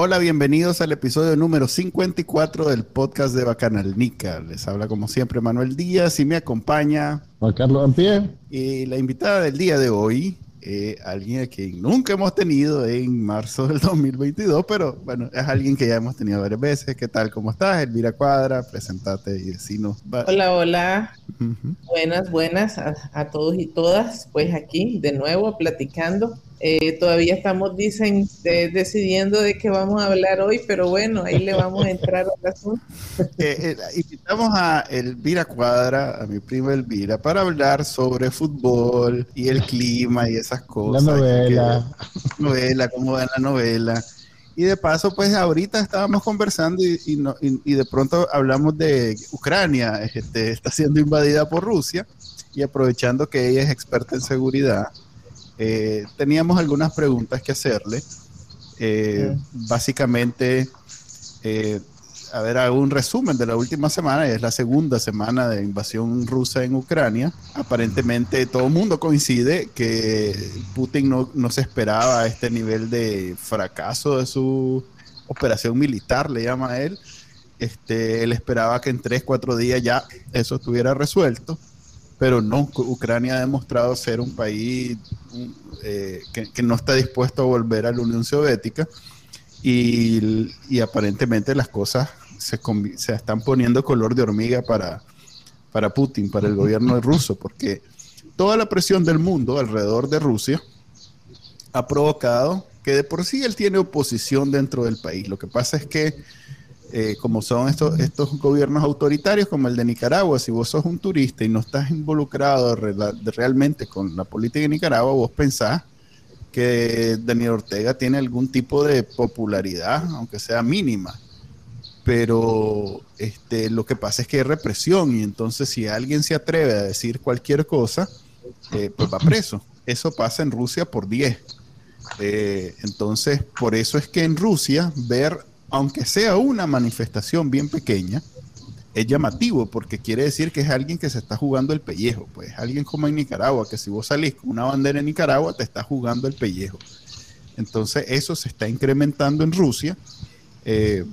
Hola, bienvenidos al episodio número 54 del podcast de Bacanalnica. Les habla como siempre Manuel Díaz y me acompaña Juan Carlos Ampie. Y la invitada del día de hoy, eh, alguien que nunca hemos tenido en marzo del 2022, pero bueno, es alguien que ya hemos tenido varias veces. ¿Qué tal? ¿Cómo estás? Elvira Cuadra, presentate y decinos. Hola, hola. Buenas, buenas a, a todos y todas. Pues aquí de nuevo platicando eh, todavía estamos, dicen, decidiendo de qué vamos a hablar hoy, pero bueno, ahí le vamos a entrar al asunto. Eh, eh, invitamos a Elvira Cuadra, a mi prima Elvira, para hablar sobre fútbol y el clima y esas cosas. La novela. novela, cómo va la novela. Y de paso, pues ahorita estábamos conversando y, y, de pronto hablamos de Ucrania, este, está siendo invadida por Rusia y aprovechando que ella es experta en seguridad eh, teníamos algunas preguntas que hacerle. Eh, básicamente, eh, a ver, hago un resumen de la última semana, es la segunda semana de invasión rusa en Ucrania. Aparentemente todo el mundo coincide que Putin no, no se esperaba este nivel de fracaso de su operación militar, le llama a él. Este, él esperaba que en tres, cuatro días ya eso estuviera resuelto pero no, Ucrania ha demostrado ser un país eh, que, no está dispuesto a volver a la Unión Soviética y, aparentemente las cosas se, se, están poniendo color de hormiga para, para Putin, para el gobierno ruso, porque toda la presión del mundo alrededor de Rusia ha provocado que de por sí él tiene oposición dentro del país. Lo que pasa es que eh, como son estos, gobiernos autoritarios como el de Nicaragua, si vos sos un turista y no estás involucrado realmente con la política de Nicaragua, vos pensás que Daniel Ortega tiene algún tipo de popularidad, aunque sea mínima. Pero este, lo que pasa es que hay represión y entonces si alguien se atreve a decir cualquier cosa, eh, pues va preso. Eso pasa en Rusia por 10. Eh, entonces, por eso es que en Rusia ver aunque sea una manifestación bien pequeña, es llamativo porque quiere decir que es alguien que se está jugando el pellejo. Pues alguien como en Nicaragua, que si vos salís con una bandera en Nicaragua, te está jugando el pellejo. Entonces eso se está incrementando en Rusia. Eh,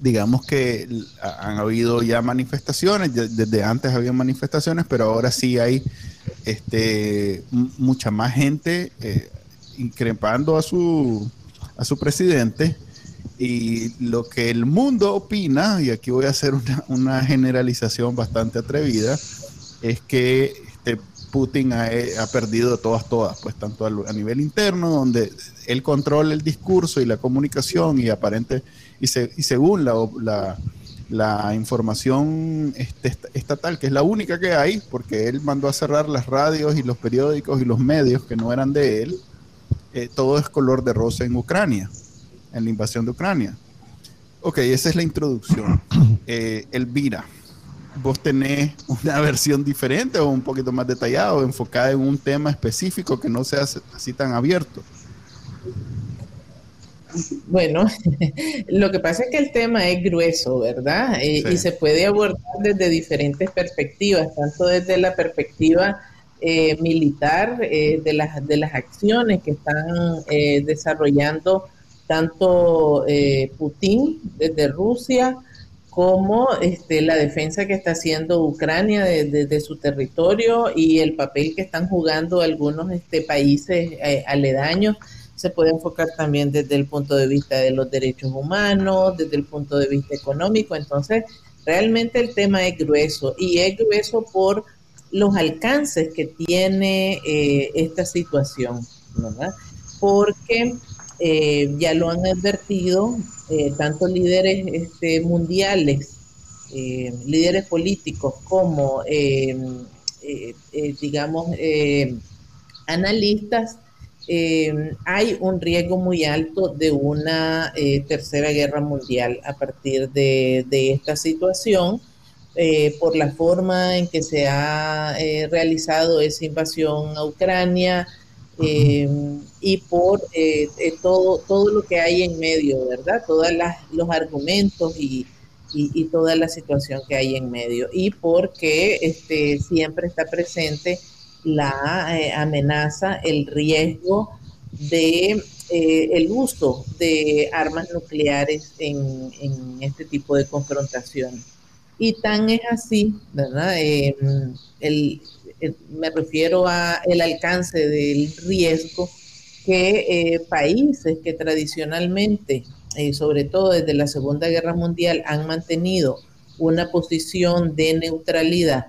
digamos que han habido ya manifestaciones, desde antes había manifestaciones, pero ahora sí hay este, mucha más gente eh, increpando a su, a su presidente y lo que el mundo opina, y aquí voy a hacer una, generalización bastante atrevida, es que este Putin ha, perdido todas, todas, pues tanto a, nivel interno, donde él controla el discurso y la comunicación y aparente, y, según la, la, información este, estatal, que es la única que hay, porque él mandó a cerrar las radios y los periódicos y los medios que no eran de él, eh, todo es color de rosa en Ucrania en la invasión de Ucrania. Ok, esa es la introducción. Eh, Elvira, ¿vos tenés una versión diferente o un poquito más detallada o enfocada en un tema específico que no sea así tan abierto? Bueno, lo que pasa es que el tema es grueso, ¿verdad? Eh, y se puede abordar desde diferentes perspectivas, tanto desde la perspectiva eh, militar, de, las, de las acciones que están desarrollando tanto eh, Putin desde Rusia como este, la defensa que está haciendo Ucrania desde su territorio y el papel que están jugando algunos este, países eh, aledaños. Se puede enfocar también desde el punto de vista de los derechos humanos, desde el punto de vista económico. Entonces, realmente el tema es grueso y es grueso por los alcances que tiene eh, esta situación, ¿verdad? Porque eh, ya lo han advertido eh, tanto líderes este, mundiales, eh, líderes políticos como, digamos, analistas, eh, hay un riesgo muy alto de una eh, tercera guerra mundial a partir de, esta situación, eh, por la forma en que se ha realizado esa invasión a Ucrania y por todo, todo lo que hay en medio, ¿verdad? Todos los argumentos y, y, toda la situación que hay en medio. Y porque este, siempre está presente la eh, amenaza, el riesgo de eh, el uso de armas nucleares en, este tipo de confrontación. Y tan es así, ¿verdad? Em, me refiero a el alcance del riesgo que eh, países que tradicionalmente, sobre todo desde la Segunda Guerra Mundial, han mantenido una posición de neutralidad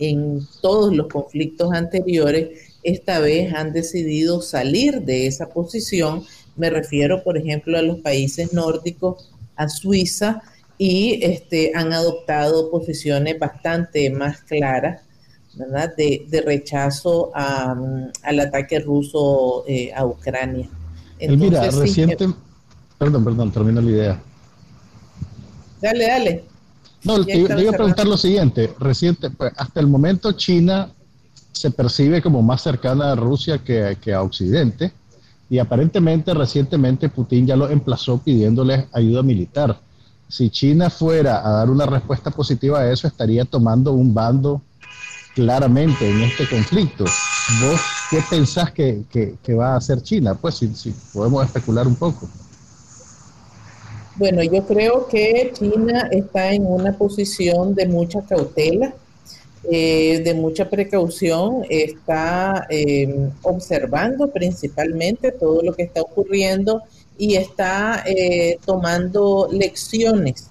en todos los conflictos anteriores, esta vez han decidido salir de esa posición. Me refiero, por ejemplo, a los países nórdicos, a Suiza, y este, han adoptado posiciones bastante más claras ¿verdad? De, rechazo al ataque ruso eh, a Ucrania. Mira, reciente... Perdón, perdón, termino la idea. Dale, dale. No, te, iba a preguntar lo siguiente. Reciente, pues, hasta el momento China se percibe como más cercana a Rusia que, que, a Occidente y aparentemente recientemente Putin ya lo emplazó pidiéndole ayuda militar. Si China fuera a dar una respuesta positiva a eso, estaría tomando un bando claramente en este conflicto. ¿Vos qué pensás que, que, va a hacer China? Pues si, podemos especular un poco. Bueno, yo creo que China está en una posición de mucha cautela, eh, de mucha precaución, está em, observando principalmente todo lo que está ocurriendo y está eh, tomando lecciones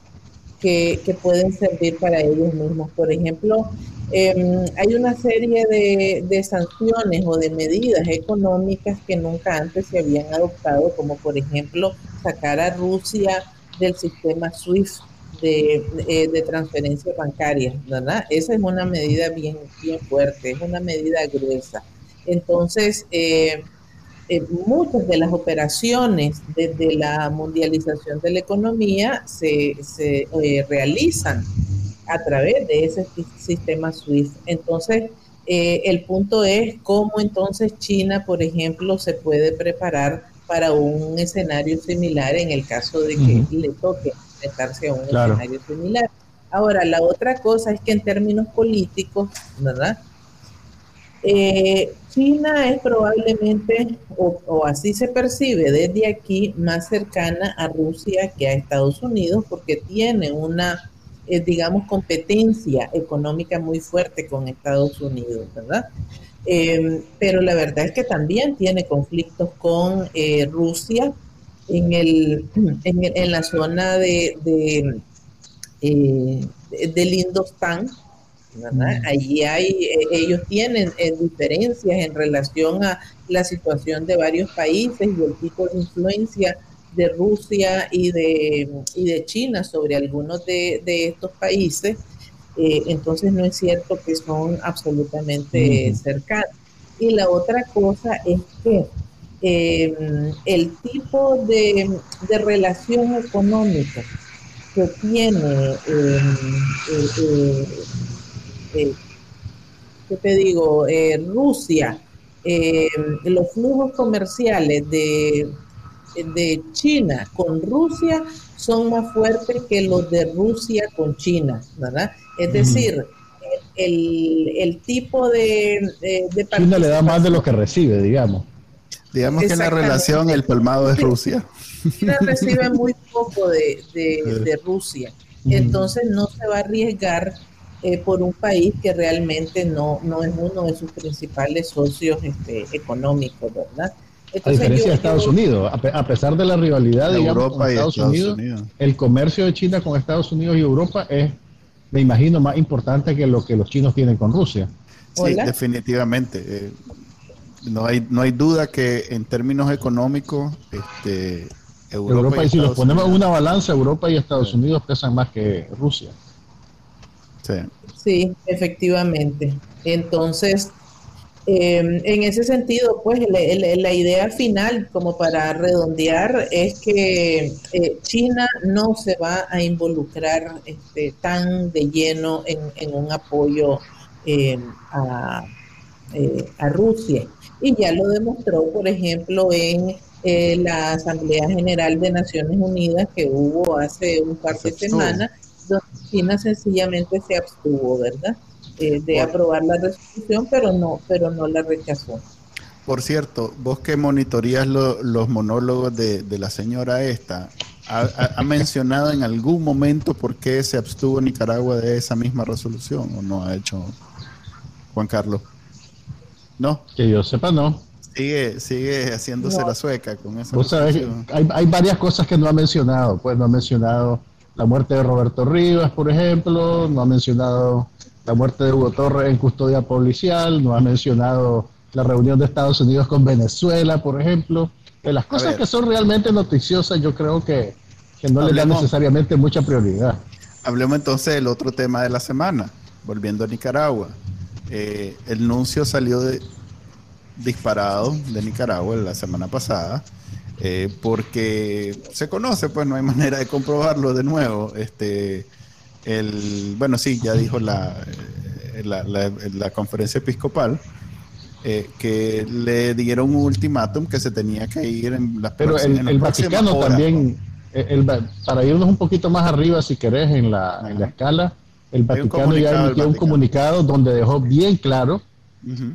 que, pueden servir para ellos mismos. Por ejemplo, em, hay una serie de, de, sanciones o de medidas económicas que nunca antes se habían adoptado, como por ejemplo sacar a Rusia del sistema SWIFT de, eh, de, transferencias bancarias, ¿verdad? Esa es una medida bien, fuerte, es una medida gruesa. Entonces, eh, eh, muchas de las operaciones desde la mundialización de la economía se, se realizan a través de ese sistema SWIFT. Entonces, el punto es cómo entonces China, por ejemplo, se puede preparar para un escenario similar en el caso de que le toque enfrentarse a un escenario similar. Ahora, la otra cosa es que en términos políticos, ¿verdad? Eh, China es probablemente, o, así se percibe desde aquí, más cercana a Rusia que a Estados Unidos porque tiene una, eh, digamos, competencia económica muy fuerte con Estados Unidos, ¿verdad? Em, pero la verdad es que también tiene conflictos con eh, Rusia en, el, en, la zona de, de eh, del Indostán. Mm. Allí hay, eh, ellos tienen diferencias en relación a la situación de varios países y el tipo de influencia de Rusia y de, y de China sobre algunos de, de estos países eh, entonces no es cierto que son absolutamente cercanos. Y la otra cosa es que em, el tipo de, relación económica que tiene, em, eh, eh, ¿qué te digo? Rusia, em, los flujos comerciales de, de China con Rusia son más fuertes que los de Rusia con China, ¿verdad? Es decir, el, tipo de, de, China le da más de lo que recibe, digamos. Digamos que la relación el palmado es Rusia. China recibe muy poco de, Rusia, entonces no se va a arriesgar eh, por un país que realmente no, no es uno de sus principales socios este, económicos, ¿verdad? A diferencia de Estados Unidos, a, pesar de la rivalidad de Europa Estados, Unidos, el comercio de China con Estados Unidos y Europa es, me imagino, más importante que lo que los chinos tienen con Rusia. Sí, definitivamente. Eh, no hay no hay duda que en términos económicos, este, Europa, y, si los ponemos en una balanza, Europa y Estados Unidos pesan más que Rusia. Sí. Sí, efectivamente. Entonces, Em, en ese sentido, pues la, idea final, como para redondear, es que eh, China no se va a involucrar este, tan de lleno en, un apoyo em, a, eh, a, Rusia. Y ya lo demostró, por ejemplo, en eh, la Asamblea General de Naciones Unidas que hubo hace un par de semanas, donde China sencillamente se abstuvo, ¿verdad? Eh, de aprobar la resolución, pero no, pero no la rechazó. Por cierto, vos que monitorías los monólogos de, la señora esta, ¿ha, mencionado en algún momento por qué se abstuvo Nicaragua de esa misma resolución o no ha hecho Juan Carlos? ¿No? Que yo sepa, no. Sigue, sigue haciéndose la sueca con eso. hay, hay varias cosas que no ha mencionado. Pues no ha mencionado la muerte de Roberto Rivas, por ejemplo, no ha mencionado la muerte de Hugo Torres en custodia policial, no ha mencionado la reunión de Estados Unidos con Venezuela, por ejemplo. De las cosas que son realmente noticiosas, yo creo que, no le da necesariamente mucha prioridad. Hablemos entonces del otro tema de la semana, volviendo a Nicaragua. Eh, el nuncio salió de, disparado de Nicaragua la semana pasada, eh, porque se conoce, pues no hay manera de comprobarlo de nuevo. Este, el, bueno, sí, ya dijo la, eh, la, conferencia episcopal. Eh, que le dieron un ultimátum que se tenía que ir en las Pero el, Vaticano también, eh, para irnos un poquito más arriba, si querés, en la, en la escala, el Vaticano ya emitió un comunicado donde dejó bien claro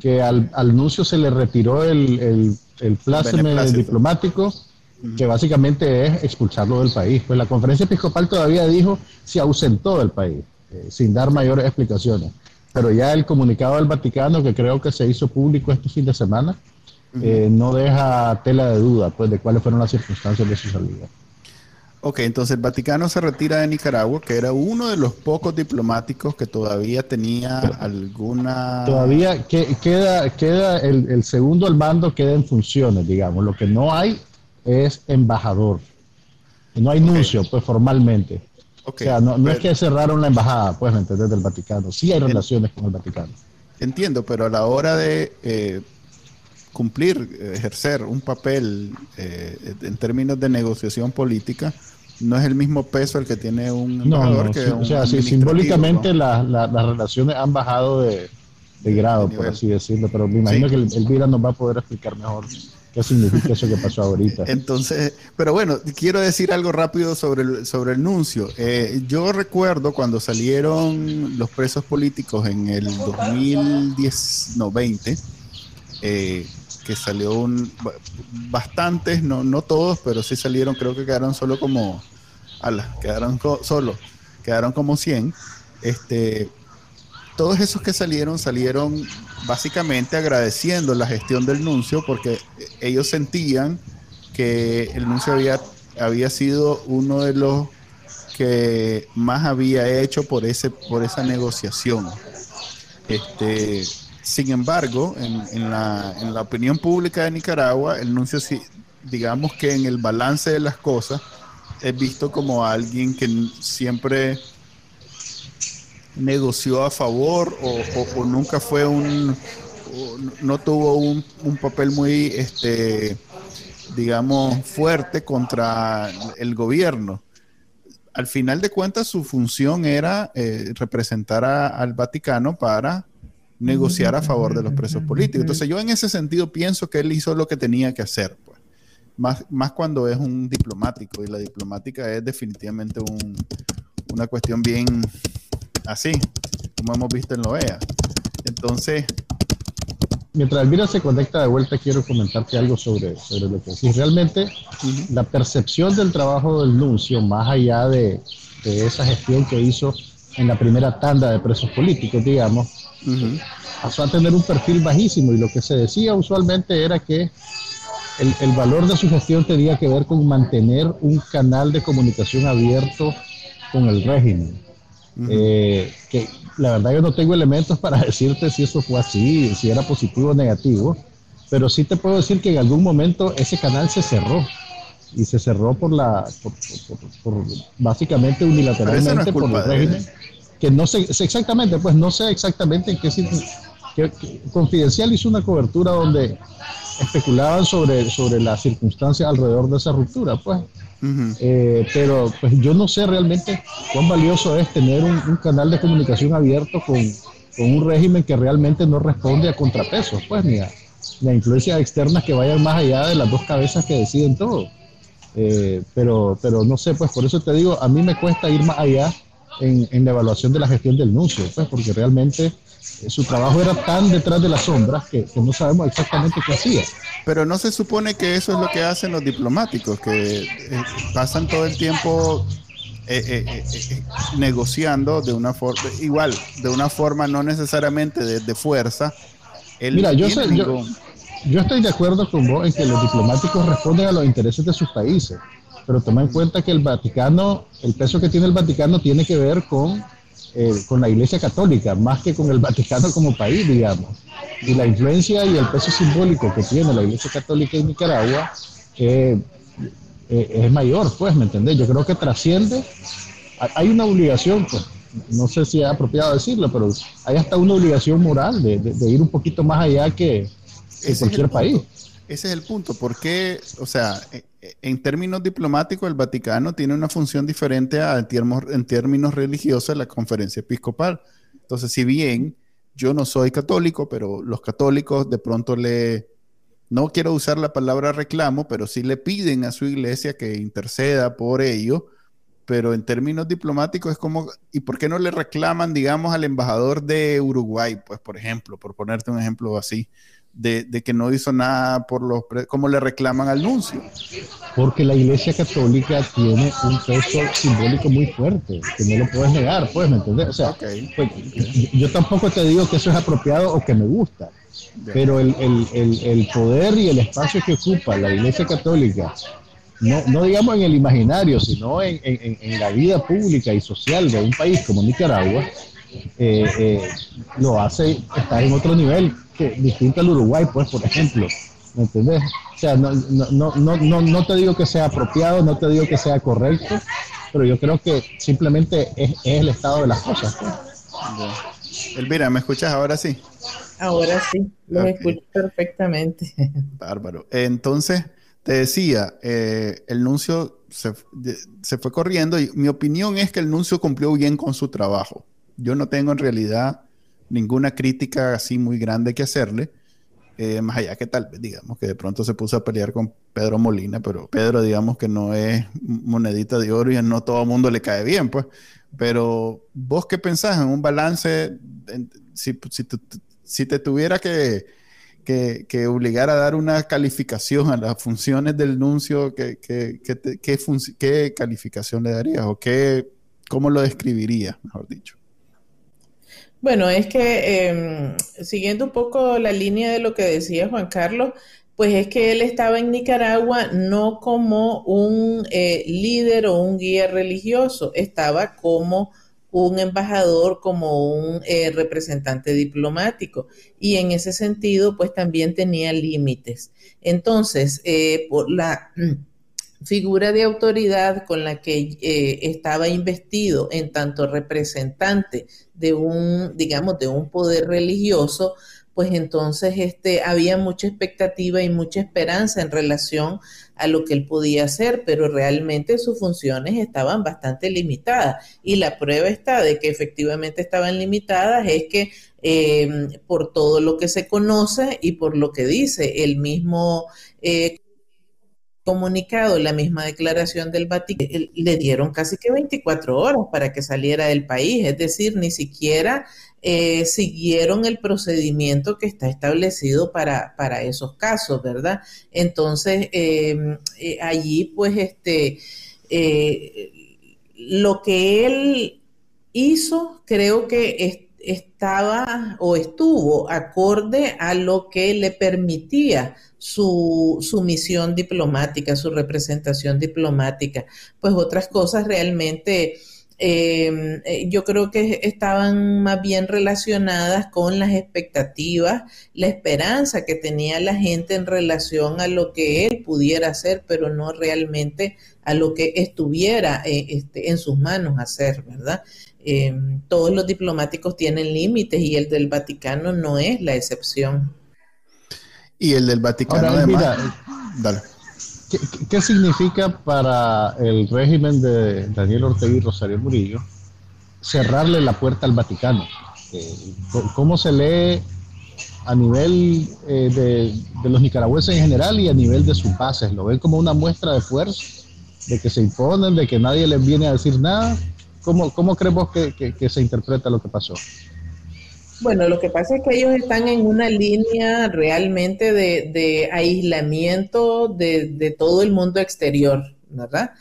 que al, al nuncio se le retiró el, el, el pláceme diplomático que básicamente es expulsarlo del país. Pues la conferencia episcopal todavía dijo se ausentó del país, eh, sin dar mayores explicaciones. Pero ya el comunicado del Vaticano, que creo que se hizo público este fin de semana, eh, no deja tela de duda pues, de cuáles fueron las circunstancias de su salida. Ok, entonces el Vaticano se retira de Nicaragua, que era uno de los pocos diplomáticos que todavía tenía alguna... Todavía queda, queda el, el, segundo al mando, queda en funciones, digamos. Lo que no hay es embajador. no hay nuncio, pues formalmente. o sea, no, es que cerraron la embajada, pues, ¿me entendés? Del Vaticano. Sí hay relaciones con el Vaticano. Entiendo, pero a la hora de eh, cumplir, ejercer un papel eh, en términos de negociación política, no es el mismo peso el que tiene un embajador que O sea, simbólicamente las relaciones han bajado de, grado, por así decirlo, pero me imagino que el, el nos va a poder explicar mejor ¿Qué significa eso que pasó ahorita? Entonces, pero bueno, quiero decir algo rápido sobre el, sobre el nuncio. Eh, yo recuerdo cuando salieron los presos políticos en el 2010, no, 20, eh, que salió un, bastantes, no, no todos, pero sí salieron, creo que quedaron solo como, ala, quedaron solo, quedaron como 100. Este, todos esos que salieron salieron básicamente agradeciendo la gestión del nuncio porque ellos sentían que el nuncio había, había sido uno de los que más había hecho por ese por esa negociación. Este, sin embargo, en, la, en la opinión pública de Nicaragua, el nuncio, digamos que en el balance de las cosas, es visto como alguien que siempre negoció a favor o, nunca fue un, no tuvo un, papel muy, este, digamos, fuerte contra el gobierno. Al final de cuentas, su función era eh, representar al Vaticano para negociar a favor de los presos políticos. Entonces yo en ese sentido pienso que él hizo lo que tenía que hacer, pues. Más, más cuando es un diplomático y la diplomática es definitivamente un, una cuestión bien así, como hemos visto en la OEA. Entonces... Mientras Elvira se conecta de vuelta, quiero comentarte algo sobre, sobre lo que decís. Realmente, la percepción del trabajo del nuncio, más allá de, esa gestión que hizo en la primera tanda de presos políticos, digamos, pasó a tener un perfil bajísimo y lo que se decía usualmente era que el, el, valor de su gestión tenía que ver con mantener un canal de comunicación abierto con el régimen. Eh, que la verdad yo no tengo elementos para decirte si eso fue así, si era positivo o negativo, pero sí te puedo decir que en algún momento ese canal se cerró y se cerró por la, por, básicamente unilateralmente por el régimen, que no sé exactamente, pues no sé exactamente en qué que, Confidencial hizo una cobertura donde especulaban sobre, sobre las circunstancias alrededor de esa ruptura, pues. Eh, pero pues yo no sé realmente cuán valioso es tener un, canal de comunicación abierto con, con, un régimen que realmente no responde a contrapesos, pues, ni a, ni a influencias externas que vayan más allá de las dos cabezas que deciden todo. Eh, pero, pero no sé, pues por eso te digo, a mí me cuesta ir más allá en, en la evaluación de la gestión del nuncio, pues porque realmente su trabajo era tan detrás de las sombras que, no sabemos exactamente qué hacía. Pero no se supone que eso es lo que hacen los diplomáticos, que eh, pasan todo el tiempo negociando de una forma, igual, de una forma no necesariamente de, fuerza. Mira, yo sé, yo estoy de acuerdo con vos en que los diplomáticos responden a los intereses de sus países, pero toma en cuenta que el Vaticano, el peso que tiene el Vaticano tiene que ver con, eh, con la Iglesia Católica, más que con el Vaticano como país, digamos. Y la influencia y el peso simbólico que tiene la Iglesia Católica en Nicaragua eh, eh, es mayor, pues, ¿me entendés? Yo creo que trasciende, hay una obligación, pues, no sé si es apropiado decirlo, pero hay hasta una obligación moral de ir un poquito más allá que en cualquier país. Ese es el punto. Porque, o sea, e, e, en términos diplomáticos, el Vaticano tiene una función diferente a, en, términos religiosos de la conferencia episcopal. Entonces, si bien yo no soy católico, pero los católicos de pronto le, no quiero usar la palabra reclamo, pero sí le piden a su iglesia que interceda por ello. Pero en términos diplomáticos es como, ¿y por qué no le reclaman, digamos, al embajador de Uruguay, pues, por ejemplo, por ponerte un ejemplo así? De, que no hizo nada por los como le reclaman al nuncio. Porque la Iglesia Católica tiene un peso simbólico muy fuerte, que no lo puedes negar, pues, ¿me entiendes? O sea, pues, yo tampoco te digo que eso es apropiado o que me gusta, pero el, poder y el espacio que ocupa la Iglesia Católica, no, no digamos en el imaginario, sino en, en, la vida pública y social de un país como Nicaragua, eh, eh, lo hace estar en otro nivel que distinto al Uruguay, pues, por ejemplo. ¿Me entendés? O sea, no, no, no, no, no te digo que sea apropiado, no te digo que sea correcto, pero yo creo que simplemente es, el estado de las cosas. Elvira, ¿me escuchas ahora sí? Ahora sí, lo escucho perfectamente. Bárbaro. Entonces, te decía, eh, el nuncio se, se, fue corriendo y mi opinión es que el nuncio cumplió bien con su trabajo. Yo no tengo en realidad ninguna crítica así muy grande que hacerle. Eh, más allá que tal vez, digamos, que de pronto se puso a pelear con Pedro Molina, pero Pedro, digamos que no es monedita de oro y no todo el mundo le cae bien, pues. Pero vos qué pensás en un balance, si, si, te tuviera que, que, obligar a dar una calificación a las funciones del nuncio, ¿qué, qué, qué, qué calificación le darías o qué, cómo lo describirías, mejor dicho? Bueno, es que em, siguiendo un poco la línea de lo que decía Juan Carlos, pues es que él estaba en Nicaragua no como un eh, líder o un guía religioso, estaba como un embajador, como un eh, representante diplomático. Y en ese sentido, pues también tenía límites. Entonces, eh, por la figura de autoridad con la que estaba investido en tanto representante de un, digamos, de un poder religioso, pues entonces este, había mucha expectativa y mucha esperanza en relación a lo que él podía hacer, pero realmente sus funciones estaban bastante limitadas. Y la prueba está de que efectivamente estaban limitadas es que eh, por todo lo que se conoce y por lo que dice el mismo eh, comunicado, la misma declaración del Vaticano, le dieron casi que 24 horas para que saliera del país, es decir, ni siquiera eh, siguieron el procedimiento que está establecido para, para esos casos, ¿verdad? Entonces, em, eh, allí, pues, este, eh, lo que él hizo, creo que estaba o estuvo acorde a lo que le permitía su, su, misión diplomática, su representación diplomática. Pues otras cosas realmente em, eh, yo creo que estaban más bien relacionadas con las expectativas, la esperanza que tenía la gente en relación a lo que él pudiera hacer, pero no realmente a lo que estuviera eh, este, en sus manos hacer, ¿verdad? Em, todos los diplomáticos tienen límites y el del Vaticano no es la excepción. Y el del Vaticano además... dale. ¿Qué, significa para el régimen de Daniel Ortega y Rosario Murillo cerrarle la puerta al Vaticano? Eh, ¿Cómo se lee a nivel eh, de, los nicaragüenses en general y a nivel de sus bases? ¿Lo ven como una muestra de fuerza? ¿De que se imponen? ¿De que nadie les viene a decir nada? ¿Cómo, cómo creemos que se interpreta lo que pasó? Bueno, lo que pasa es que ellos están en una línea realmente de, aislamiento de, todo el mundo exterior, ¿verdad?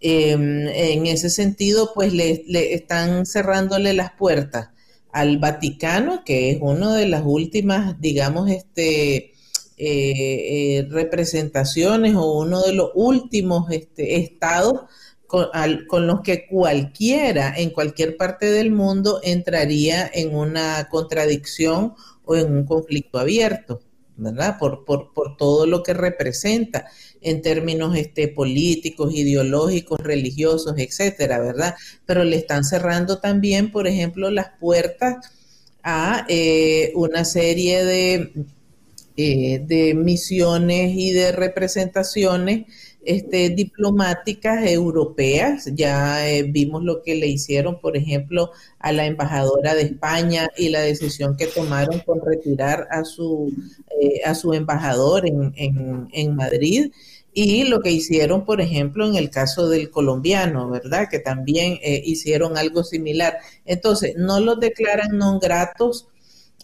Em, en ese sentido, pues le, están cerrándole las puertas al Vaticano, que es una de las últimas, digamos, este, eh, eh, representaciones o uno de los últimos este, estados con, los que cualquiera en cualquier parte del mundo entraría en una contradicción o en un conflicto abierto, ¿verdad? Por, por, por todo lo que representa en términos este, políticos, ideológicos, religiosos, etcétera, ¿verdad? Pero le están cerrando también, por ejemplo, las puertas a eh, una serie de, eh, de misiones y de representaciones este, diplomáticas europeas. Ya eh, vimos lo que le hicieron, por ejemplo, a la embajadora de España y la decisión que tomaron con retirar a su, eh, a su embajador en, en, Madrid. Y lo que hicieron, por ejemplo, en el caso del colombiano, ¿verdad? Que también eh, hicieron algo similar. Entonces, no los declaran no gratos,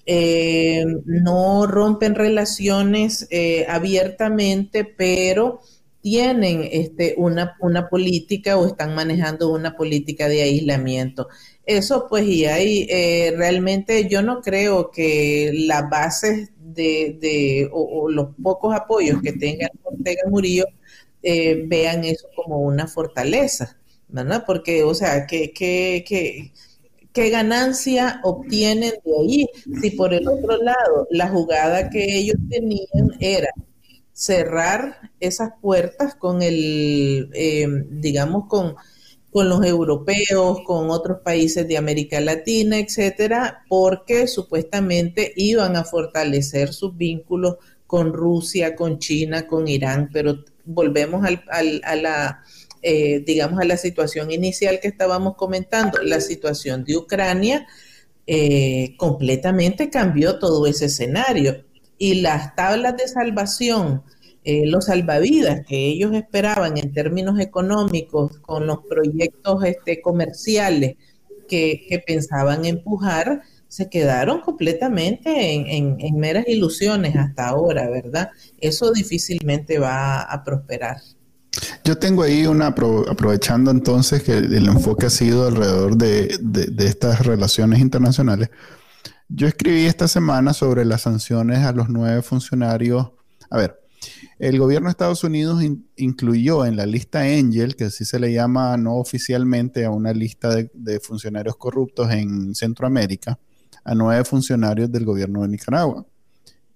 no rompen relaciones abiertamente, pero tienen este, una, una política o están manejando una política de aislamiento. Eso pues y hay eh, realmente yo no creo que las bases de, de o, los pocos apoyos que tenga Ortega Murillo eh, vean eso como una fortaleza, ¿verdad? Porque, o sea, ¿qué, qué, qué, qué ganancia obtienen de ahí? Si por el otro lado la jugada que ellos tenían era cerrar esas puertas con el, eh, digamos, con, con los europeos, con otros países de América Latina, etcétera, porque supuestamente iban a fortalecer sus vínculos con Rusia, con China, con Irán, pero volvemos al, a la, eh, digamos, a la situación inicial que estábamos comentando, la situación de Ucrania eh, completamente cambió todo ese escenario y las tablas de salvación, eh, los salvavidas que ellos esperaban en términos económicos con los proyectos este, comerciales que, pensaban empujar, se quedaron completamente en, meras ilusiones hasta ahora, ¿verdad? Eso difícilmente va a prosperar. Yo tengo ahí una, aprovechando entonces que el enfoque ha sido alrededor de estas relaciones internacionales, yo escribí esta semana sobre las sanciones a los nueve funcionarios. A ver, el gobierno de Estados Unidos incluyó en la lista Angel, que así se le llama no oficialmente a una lista de, funcionarios corruptos en Centroamérica, a nueve funcionarios del gobierno de Nicaragua.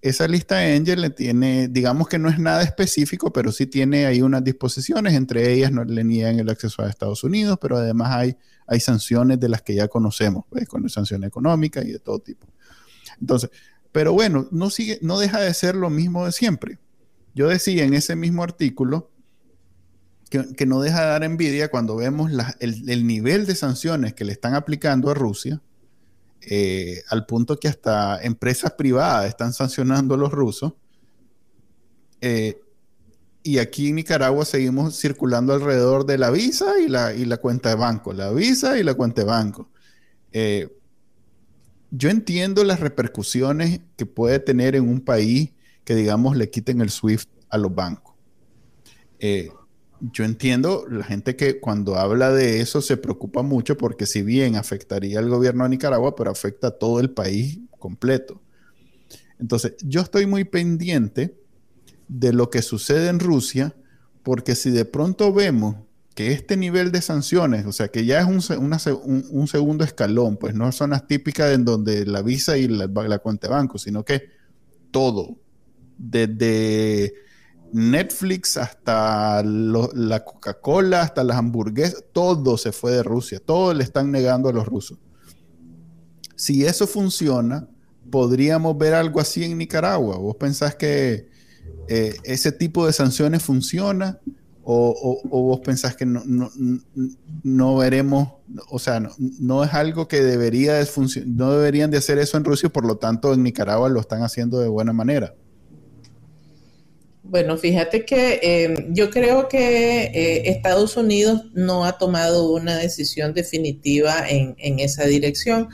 Esa lista Angel le tiene, digamos que no es nada específico, pero sí tiene ahí unas disposiciones, entre ellas no le niegan el acceso a Estados Unidos, pero además hay hay sanciones de las que ya conocemos, ¿ves? con sanciones económicas y de todo tipo. Entonces, pero bueno, no, sigue, no deja de ser lo mismo de siempre. Yo decía en ese mismo artículo que, no deja de dar envidia cuando vemos el, nivel de sanciones que le están aplicando a Rusia, eh, al punto que hasta empresas privadas están sancionando a los rusos. Eh, y aquí en Nicaragua seguimos circulando alrededor de la visa y la, y la cuenta de banco, la visa y la cuenta de banco. Eh, yo entiendo las repercusiones que puede tener en un país que, digamos, le quiten el SWIFT a los bancos. Eh, yo entiendo la gente que cuando habla de eso se preocupa mucho porque si bien afectaría al gobierno de Nicaragua, pero afecta a todo el país completo. Entonces, yo estoy muy pendiente de lo que sucede en Rusia, porque si de pronto vemos que este nivel de sanciones, o sea, que ya es un, segundo escalón, pues no son las típicas en donde la visa y la, cuenta de banco, sino que todo, desde Netflix, hasta la Coca-Cola, hasta las hamburguesas, todo se fue de Rusia, todo le están negando a los rusos. Si eso funciona, podríamos ver algo así en Nicaragua. ¿Vos pensás que eh, ese tipo de sanciones funciona? O, vos pensás que no, no, veremos, o sea, no, es algo que debería de no deberían de hacer eso en Rusia, por lo tanto en Nicaragua lo están haciendo de buena manera. Bueno, fíjate que em, yo creo que eh, Estados Unidos no ha tomado una decisión definitiva en, esa dirección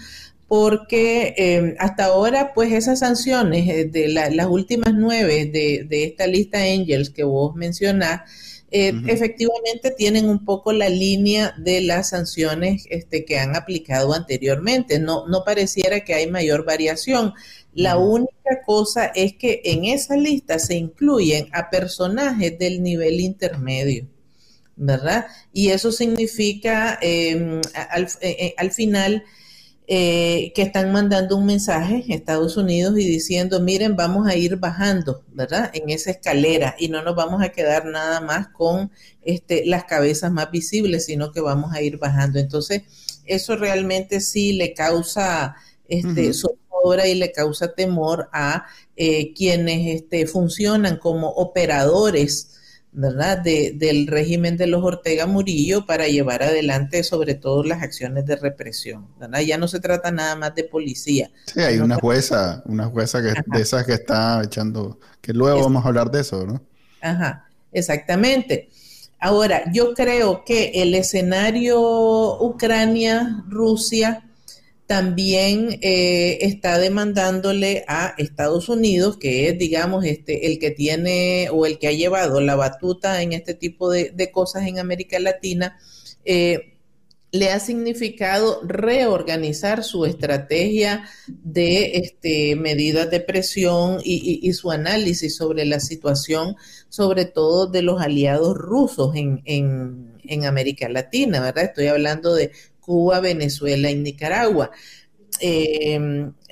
porque em, hasta ahora, pues esas sanciones eh, de las últimas nueve de, de, esta lista Angels que vos mencionás, eh, efectivamente tienen un poco la línea de las sanciones este, que han aplicado anteriormente. No, no pareciera que hay mayor variación. La única cosa es que en esa lista se incluyen a personajes del nivel intermedio. ¿Verdad? Y eso significa em, al, eh, al final eh, que están mandando un mensaje en Estados Unidos y diciendo, miren, vamos a ir bajando, ¿verdad? En esa escalera y no nos vamos a quedar nada más con este, las cabezas más visibles, sino que vamos a ir bajando. Entonces, eso realmente sí le causa este, y le causa temor a eh, quienes este, funcionan como operadores ¿verdad? del régimen de los Ortega Murillo para llevar adelante sobre todo las acciones de represión, ¿verdad? Ya no se trata nada más de policía. Sí, hay una jueza, una jueza que, de esas que está echando, que luego vamos a hablar de eso, ¿no? Ajá, exactamente. Ahora, yo creo que el escenario Ucrania-Rusia también eh, está demandándole a Estados Unidos, que es, digamos, este, el que tiene o el que ha llevado la batuta en este tipo de, cosas en América Latina, eh, le ha significado reorganizar su estrategia de este, medidas de presión y, su análisis sobre la situación, sobre todo de los aliados rusos en, en América Latina, ¿verdad? Estoy hablando de Cuba, Venezuela y Nicaragua. Eh,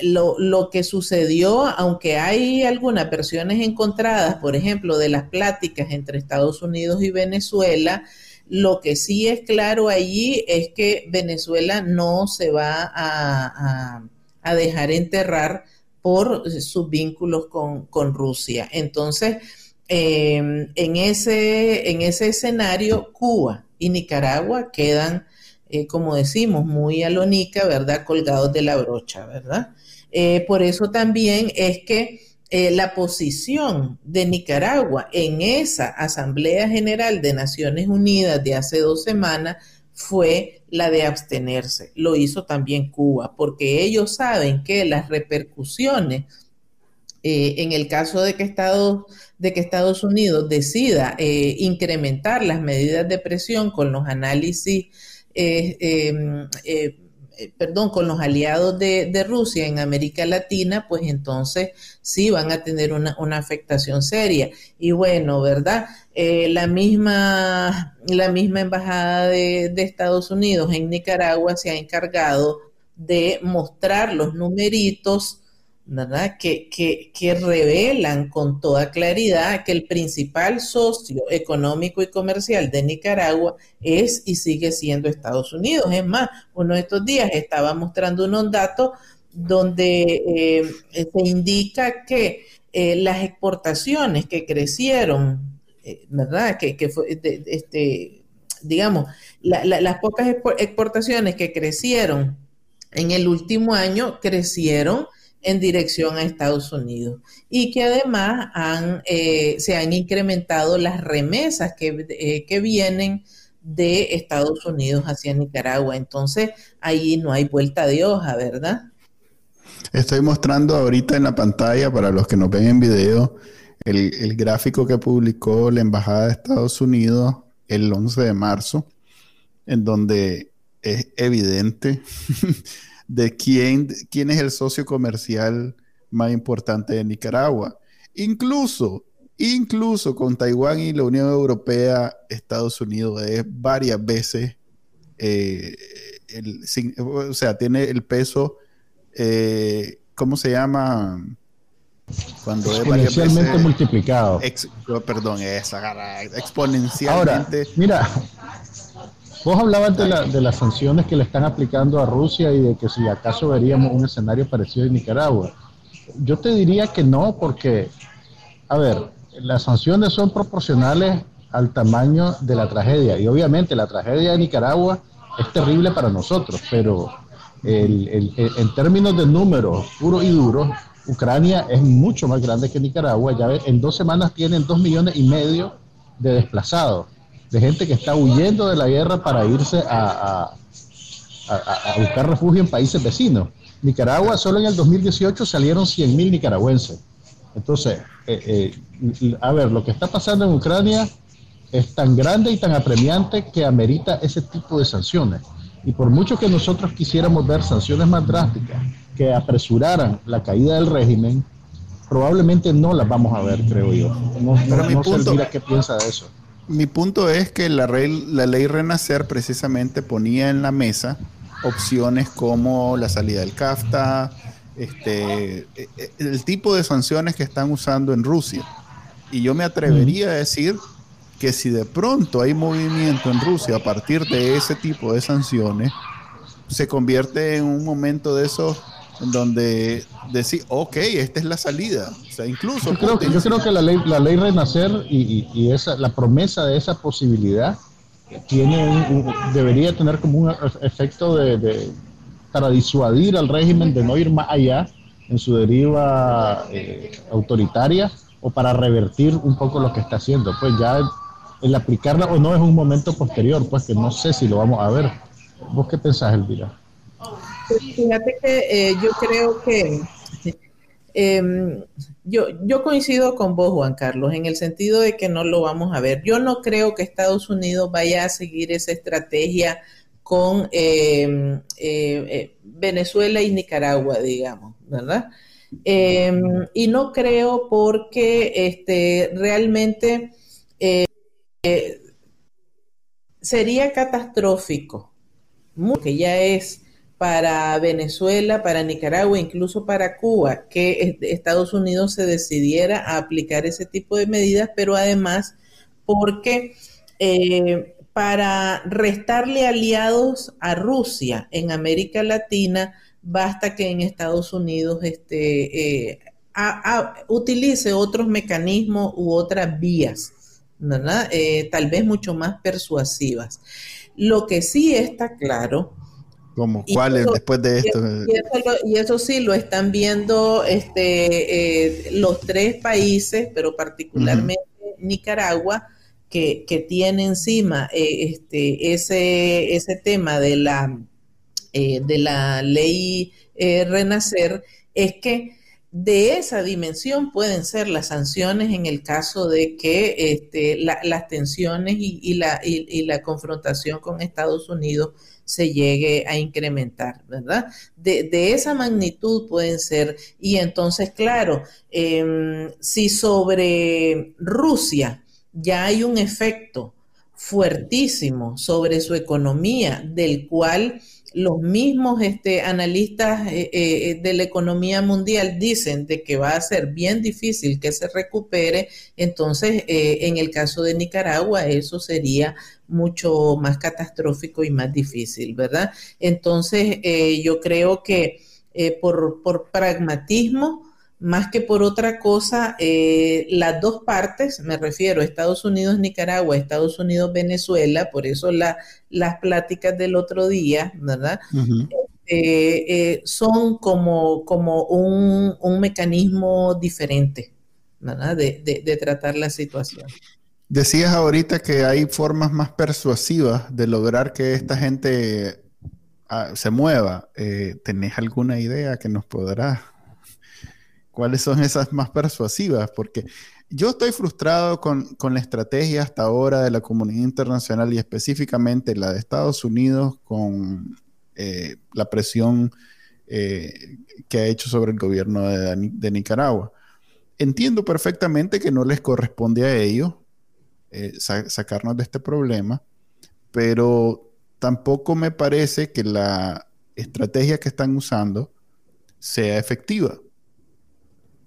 lo, que sucedió, aunque hay algunas versiones encontradas, por ejemplo, de las pláticas entre Estados Unidos y Venezuela, lo que sí es claro allí es que Venezuela no se va a, dejar enterrar por sus vínculos con, Rusia. Entonces, eh, en, ese, en ese escenario, Cuba y Nicaragua quedan eh, como decimos, muy alónica, ¿verdad? Colgados de la brocha, ¿verdad? Eh, por eso también es que eh, la posición de Nicaragua en esa Asamblea General de Naciones Unidas de hace dos semanas fue la de abstenerse. Lo hizo también Cuba, porque ellos saben que las repercusiones en el caso de que Estados, de que Estados Unidos decida incrementar las medidas de presión con los análisis eh, em, eh, eh, perdón, con los aliados de, Rusia en América Latina, pues entonces sí van a tener una, afectación seria. Y bueno, ¿verdad? la, misma, la misma embajada de, de, Estados Unidos en Nicaragua se ha encargado de mostrar los numeritos ¿verdad? Que, que, revelan con toda claridad que el principal socio económico y comercial de Nicaragua es y sigue siendo Estados Unidos. Es más, uno de estos días estaba mostrando unos datos donde eh, se indica que eh, las exportaciones que crecieron, eh, ¿verdad? Que, fue, este, digamos, las pocas exportaciones que crecieron en el último año crecieron en dirección a Estados Unidos y que además eh, se han incrementado las remesas que, eh, que, vienen de Estados Unidos hacia Nicaragua. Entonces, ahí no hay vuelta de hoja, ¿verdad? Estoy mostrando ahorita en la pantalla, para los que nos ven en video, el, el gráfico que publicó la Embajada de Estados Unidos el 11 de marzo, en donde es evidente de quién, quién es el socio comercial más importante de Nicaragua. Incluso, incluso con Taiwán y la Unión Europea, Estados Unidos es varias veces, eh, o sea, tiene el peso, eh, ¿cómo se llama? Cuando exponencialmente multiplicado. perdón, esa, exponencialmente. Ahora, mira, vos hablabas de, la, de las sanciones que le están aplicando a Rusia y de que si acaso veríamos un escenario parecido en Nicaragua. Yo te diría que no, porque, a ver, las sanciones son proporcionales al tamaño de la tragedia. Y obviamente la tragedia de Nicaragua es terrible para nosotros, pero en términos de números puros y duros, Ucrania es mucho más grande que Nicaragua. Ya en dos semanas tienen dos millones y medio de desplazados, de gente que está huyendo de la guerra para irse a, a, buscar refugio en países vecinos. Nicaragua, solo en el 2018 salieron 100 mil nicaragüenses. Entonces, eh, eh, a ver, lo que está pasando en Ucrania es tan grande y tan apremiante que amerita ese tipo de sanciones. Y por mucho que nosotros quisiéramos ver sanciones más drásticas que apresuraran la caída del régimen, probablemente no las vamos a ver, creo yo. No, Pero mi punto, qué piensa de eso. Mi punto es que la, la ley Renacer precisamente ponía en la mesa opciones como la salida del CAFTA, este, e, e, el tipo de sanciones que están usando en Rusia. Y yo me atrevería a decir que si de pronto hay movimiento en Rusia a partir de ese tipo de sanciones, se convierte en un momento de esos en donde decir, ok, esta es la salida. O sea, incluso... Yo creo, que, yo creo que la ley, la ley Renacer y, esa, la promesa de esa posibilidad tiene debería tener como un efecto de, para disuadir al régimen de no ir más allá en su deriva eh, autoritaria o para revertir un poco lo que está haciendo. Pues ya el aplicarla o no es un momento posterior, pues que no sé si lo vamos a ver. ¿Vos qué pensás, Elvira? Fíjate que eh, yo creo que em, yo, yo coincido con vos, Juan Carlos, en el sentido de que no lo vamos a ver. Yo no creo que Estados Unidos vaya a seguir esa estrategia con em, eh, eh, Venezuela y Nicaragua, digamos, ¿verdad? Em, y no creo porque este, realmente sería catastrófico, que ya es para Venezuela, para Nicaragua, incluso para Cuba, que Estados Unidos se decidiera a aplicar ese tipo de medidas, pero además porque eh, para restarle aliados a Rusia en América Latina, basta que en Estados Unidos este, eh, utilice otros mecanismos u otras vías eh, tal vez mucho más persuasivas. Lo que sí está claro. ¿Cómo? ¿Cuáles después de esto? Y eso, sí lo están viendo este, eh, los tres países, pero particularmente Nicaragua, que, tiene encima eh, este, ese, ese tema de la, de la ley Renacer, es que de esa dimensión pueden ser las sanciones en el caso de que este, las tensiones y, la, y, la, confrontación con Estados Unidos se llegue a incrementar, ¿verdad? De, esa magnitud pueden ser, y entonces, claro, em, si sobre Rusia ya hay un efecto fuertísimo sobre su economía, del cual los mismos este, analistas eh, eh, de la economía mundial dicen de que va a ser bien difícil que se recupere, entonces eh, en el caso de Nicaragua eso sería mucho más catastrófico y más difícil, ¿verdad? Entonces yo creo que por, por pragmatismo, más que por otra cosa, eh, las dos partes, me refiero a Estados Unidos, Nicaragua, Estados Unidos, Venezuela, por eso las pláticas del otro día, ¿verdad? Este, eh, son como, como un, mecanismo diferente, ¿verdad? De, tratar la situación. Decías ahorita que hay formas más persuasivas de lograr que esta gente ah, se mueva. Eh, ¿Tenés alguna idea que nos podrá ¿Cuáles son esas más persuasivas? Porque yo estoy frustrado con, la estrategia hasta ahora de la comunidad internacional y específicamente la de Estados Unidos con eh, la presión eh, que ha hecho sobre el gobierno de, Nicaragua. Entiendo perfectamente que no les corresponde a ellos eh, sacarnos de este problema, pero tampoco me parece que la estrategia que están usando sea efectiva.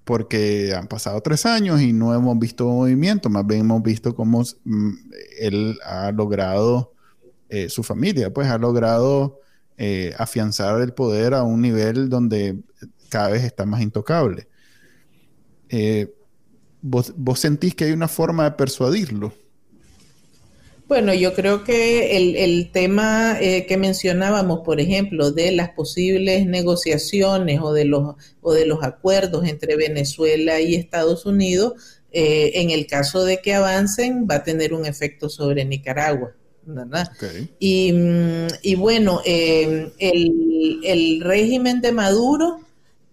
Porque han pasado tres años y no hemos visto movimiento, más bien hemos visto cómo mm, él ha logrado, eh, su familia, pues ha logrado eh, afianzar el poder a un nivel donde cada vez está más intocable. Eh, ¿vos, ¿Vos sentís que hay una forma de persuadirlo? Bueno, yo creo que el, tema eh, que mencionábamos, por ejemplo, de las posibles negociaciones o de los, o de los acuerdos entre Venezuela y Estados Unidos, eh, en el caso de que avancen, va a tener un efecto sobre Nicaragua. ¿verdad? Y, mm, y, bueno, eh, el, el régimen de Maduro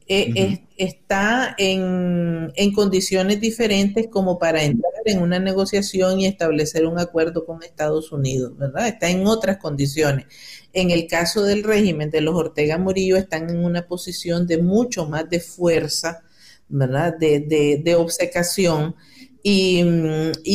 eh, está en, condiciones diferentes como para entrar en una negociación y establecer un acuerdo con Estados Unidos, ¿verdad? Está en otras condiciones. En el caso del régimen de los Ortega Murillo, están en una posición de mucho más de fuerza, ¿verdad? De, de, obcecación. Y,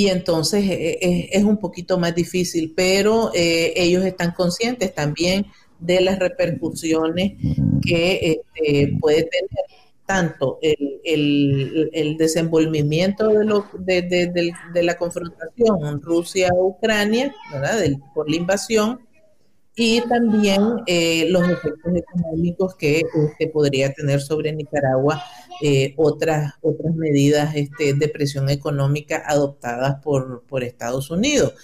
entonces eh, eh, es, un poquito más difícil, pero ellos están conscientes también de las repercusiones que este, puede tener tanto el, desenvolvimiento de, lo, de, la confrontación Rusia-Ucrania, por la invasión, y también eh, los efectos económicos que este, podría tener sobre Nicaragua eh, otras, otras medidas este, de presión económica adoptadas por, por Estados Unidos.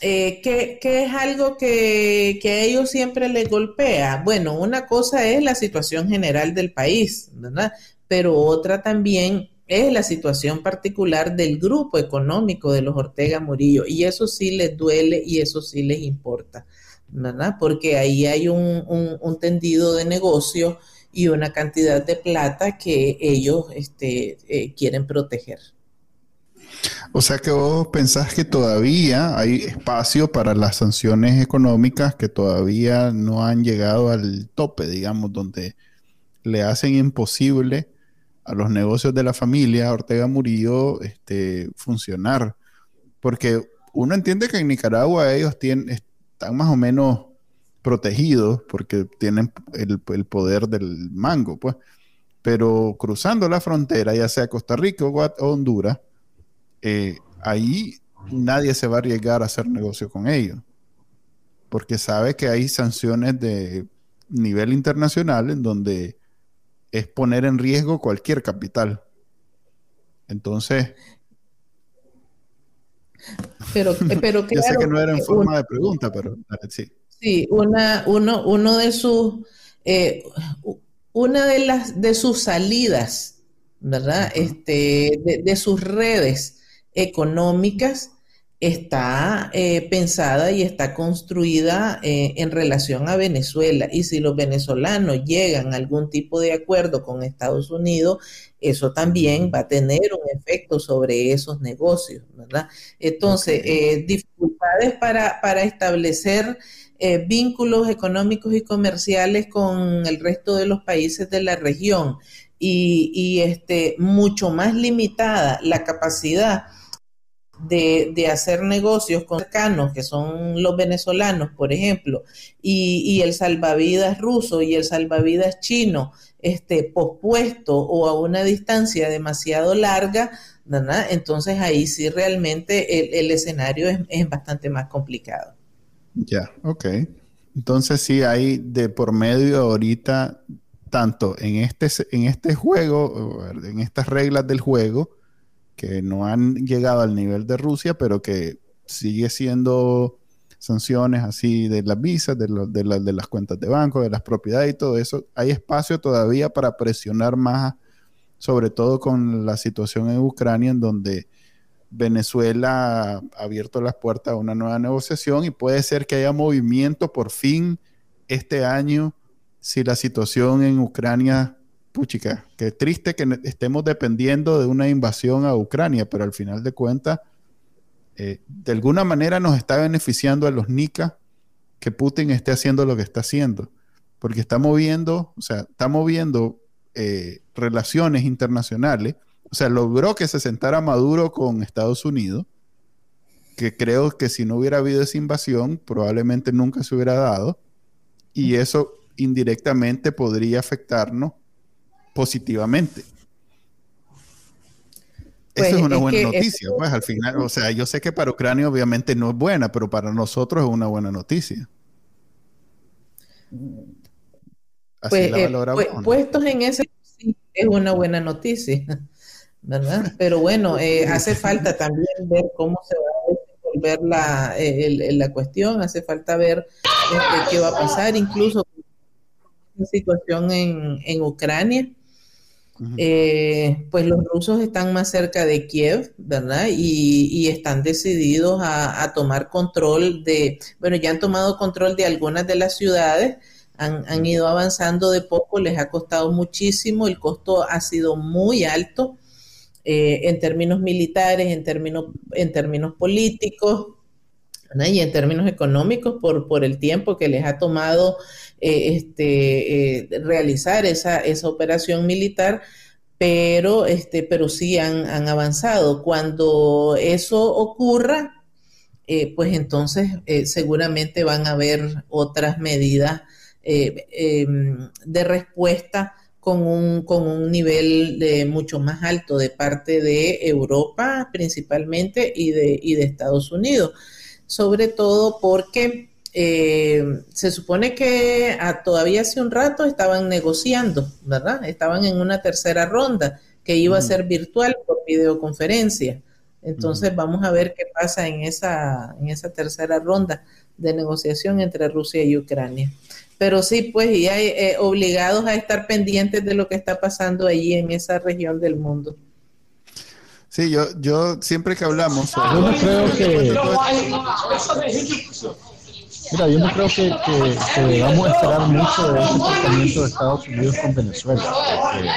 Eh, ¿qué, es algo que, a ellos siempre les golpea? Bueno, una cosa es la situación general del país, ¿verdad? Pero otra también es la situación particular del grupo económico de los Ortega Murillo. Y eso sí les duele y eso sí les importa, ¿verdad? Porque ahí hay un, tendido de negocio y una cantidad de plata que ellos este, eh, quieren proteger. O sea que vos pensás que todavía hay espacio para las sanciones económicas que todavía no han llegado al tope, digamos, donde le hacen imposible a los negocios de la familia Ortega Murillo este, funcionar. Porque uno entiende que en Nicaragua ellos tienen, están más o menos protegidos porque tienen el, el poder del mango, pues. Pero cruzando la frontera, ya sea Costa Rica o Honduras, eh, ahí nadie se va a arriesgar a hacer negocio con ellos, porque sabe que hay sanciones de nivel internacional en donde es poner en riesgo cualquier capital. Entonces... Pero, eh, pero Yo sé que no era en forma de pregunta, pero sí. Sí, una, uno, uno de sus... Eh, una de las de sus salidas, ¿verdad? Este, de, sus redes económicas está eh, pensada y está construida eh, en relación a Venezuela. Y si los venezolanos llegan a algún tipo de acuerdo con Estados Unidos, eso también va a tener un efecto sobre esos negocios, ¿verdad? Entonces, eh, dificultades para, para establecer vínculos económicos y comerciales con el resto de los países de la región y, y este, mucho más limitada la capacidad de, hacer negocios con cercanos, que son los venezolanos, por ejemplo, y, el salvavidas ruso y el salvavidas chino, este, pospuesto o a una distancia demasiado larga, entonces ahí sí realmente el, escenario es, bastante más complicado. Ya, ok. Entonces sí hay de por medio ahorita, tanto en este, en este juego, en estas reglas del juego, que no han llegado al nivel de Rusia, pero que sigue siendo sanciones así de las visas, de, de, las cuentas de banco, de las propiedades y todo eso. Hay espacio todavía para presionar más, sobre todo con la situación en Ucrania, en donde Venezuela ha abierto las puertas a una nueva negociación y puede ser que haya movimiento por fin este año si la situación en Ucrania puchica, qué triste que estemos dependiendo de una invasión a Ucrania, pero al final de cuentas, eh, de alguna manera nos está beneficiando a los NICA que Putin esté haciendo lo que está haciendo, porque está moviendo, o sea, está moviendo eh, relaciones internacionales, o sea, logró que se sentara Maduro con Estados Unidos, que creo que si no hubiera habido esa invasión, probablemente nunca se hubiera dado, y eso indirectamente podría afectarnos positivamente. Esa es pues, una buena noticia, pues al final, o sea, yo sé que para Ucrania obviamente no es buena, pero para nosotros es una buena noticia. Así pues, la eh, pues, puestos en ese es una buena noticia, ¿verdad? Pero bueno, eh, hace falta también ver cómo se va a desenvolver la, la cuestión, hace falta ver este, qué va a pasar, incluso la situación en, en Ucrania eh, pues los rusos están más cerca de Kiev, ¿verdad? Y, están decididos a, tomar control de, bueno, ya han tomado control de algunas de las ciudades, han, ido avanzando de poco, les ha costado muchísimo, el costo ha sido muy alto eh, en términos militares, en términos, en términos políticos. y en términos económicos por, por el tiempo que les ha tomado eh, este, eh, realizar esa, esa operación militar, pero, este, pero sí han, avanzado. Cuando eso ocurra, eh, pues entonces seguramente van a haber otras medidas em, de respuesta con un, con un nivel mucho más alto de parte de Europa principalmente y de, y de Estados Unidos, sobre todo porque eh, se supone que todavía hace un rato estaban negociando, ¿verdad? Estaban en una tercera ronda que iba a ser virtual por videoconferencia. Entonces vamos a ver qué pasa en esa, en esa tercera ronda de negociación entre Rusia y Ucrania. Pero sí, pues, y hay, eh, obligados a estar pendientes de lo que está pasando allí en esa región del mundo. Sí, yo, yo siempre que hablamos... Yo no creo que... Mira, yo no creo que, que, debamos esperar mucho de ese tratamiento de Estados Unidos con Venezuela. Eh,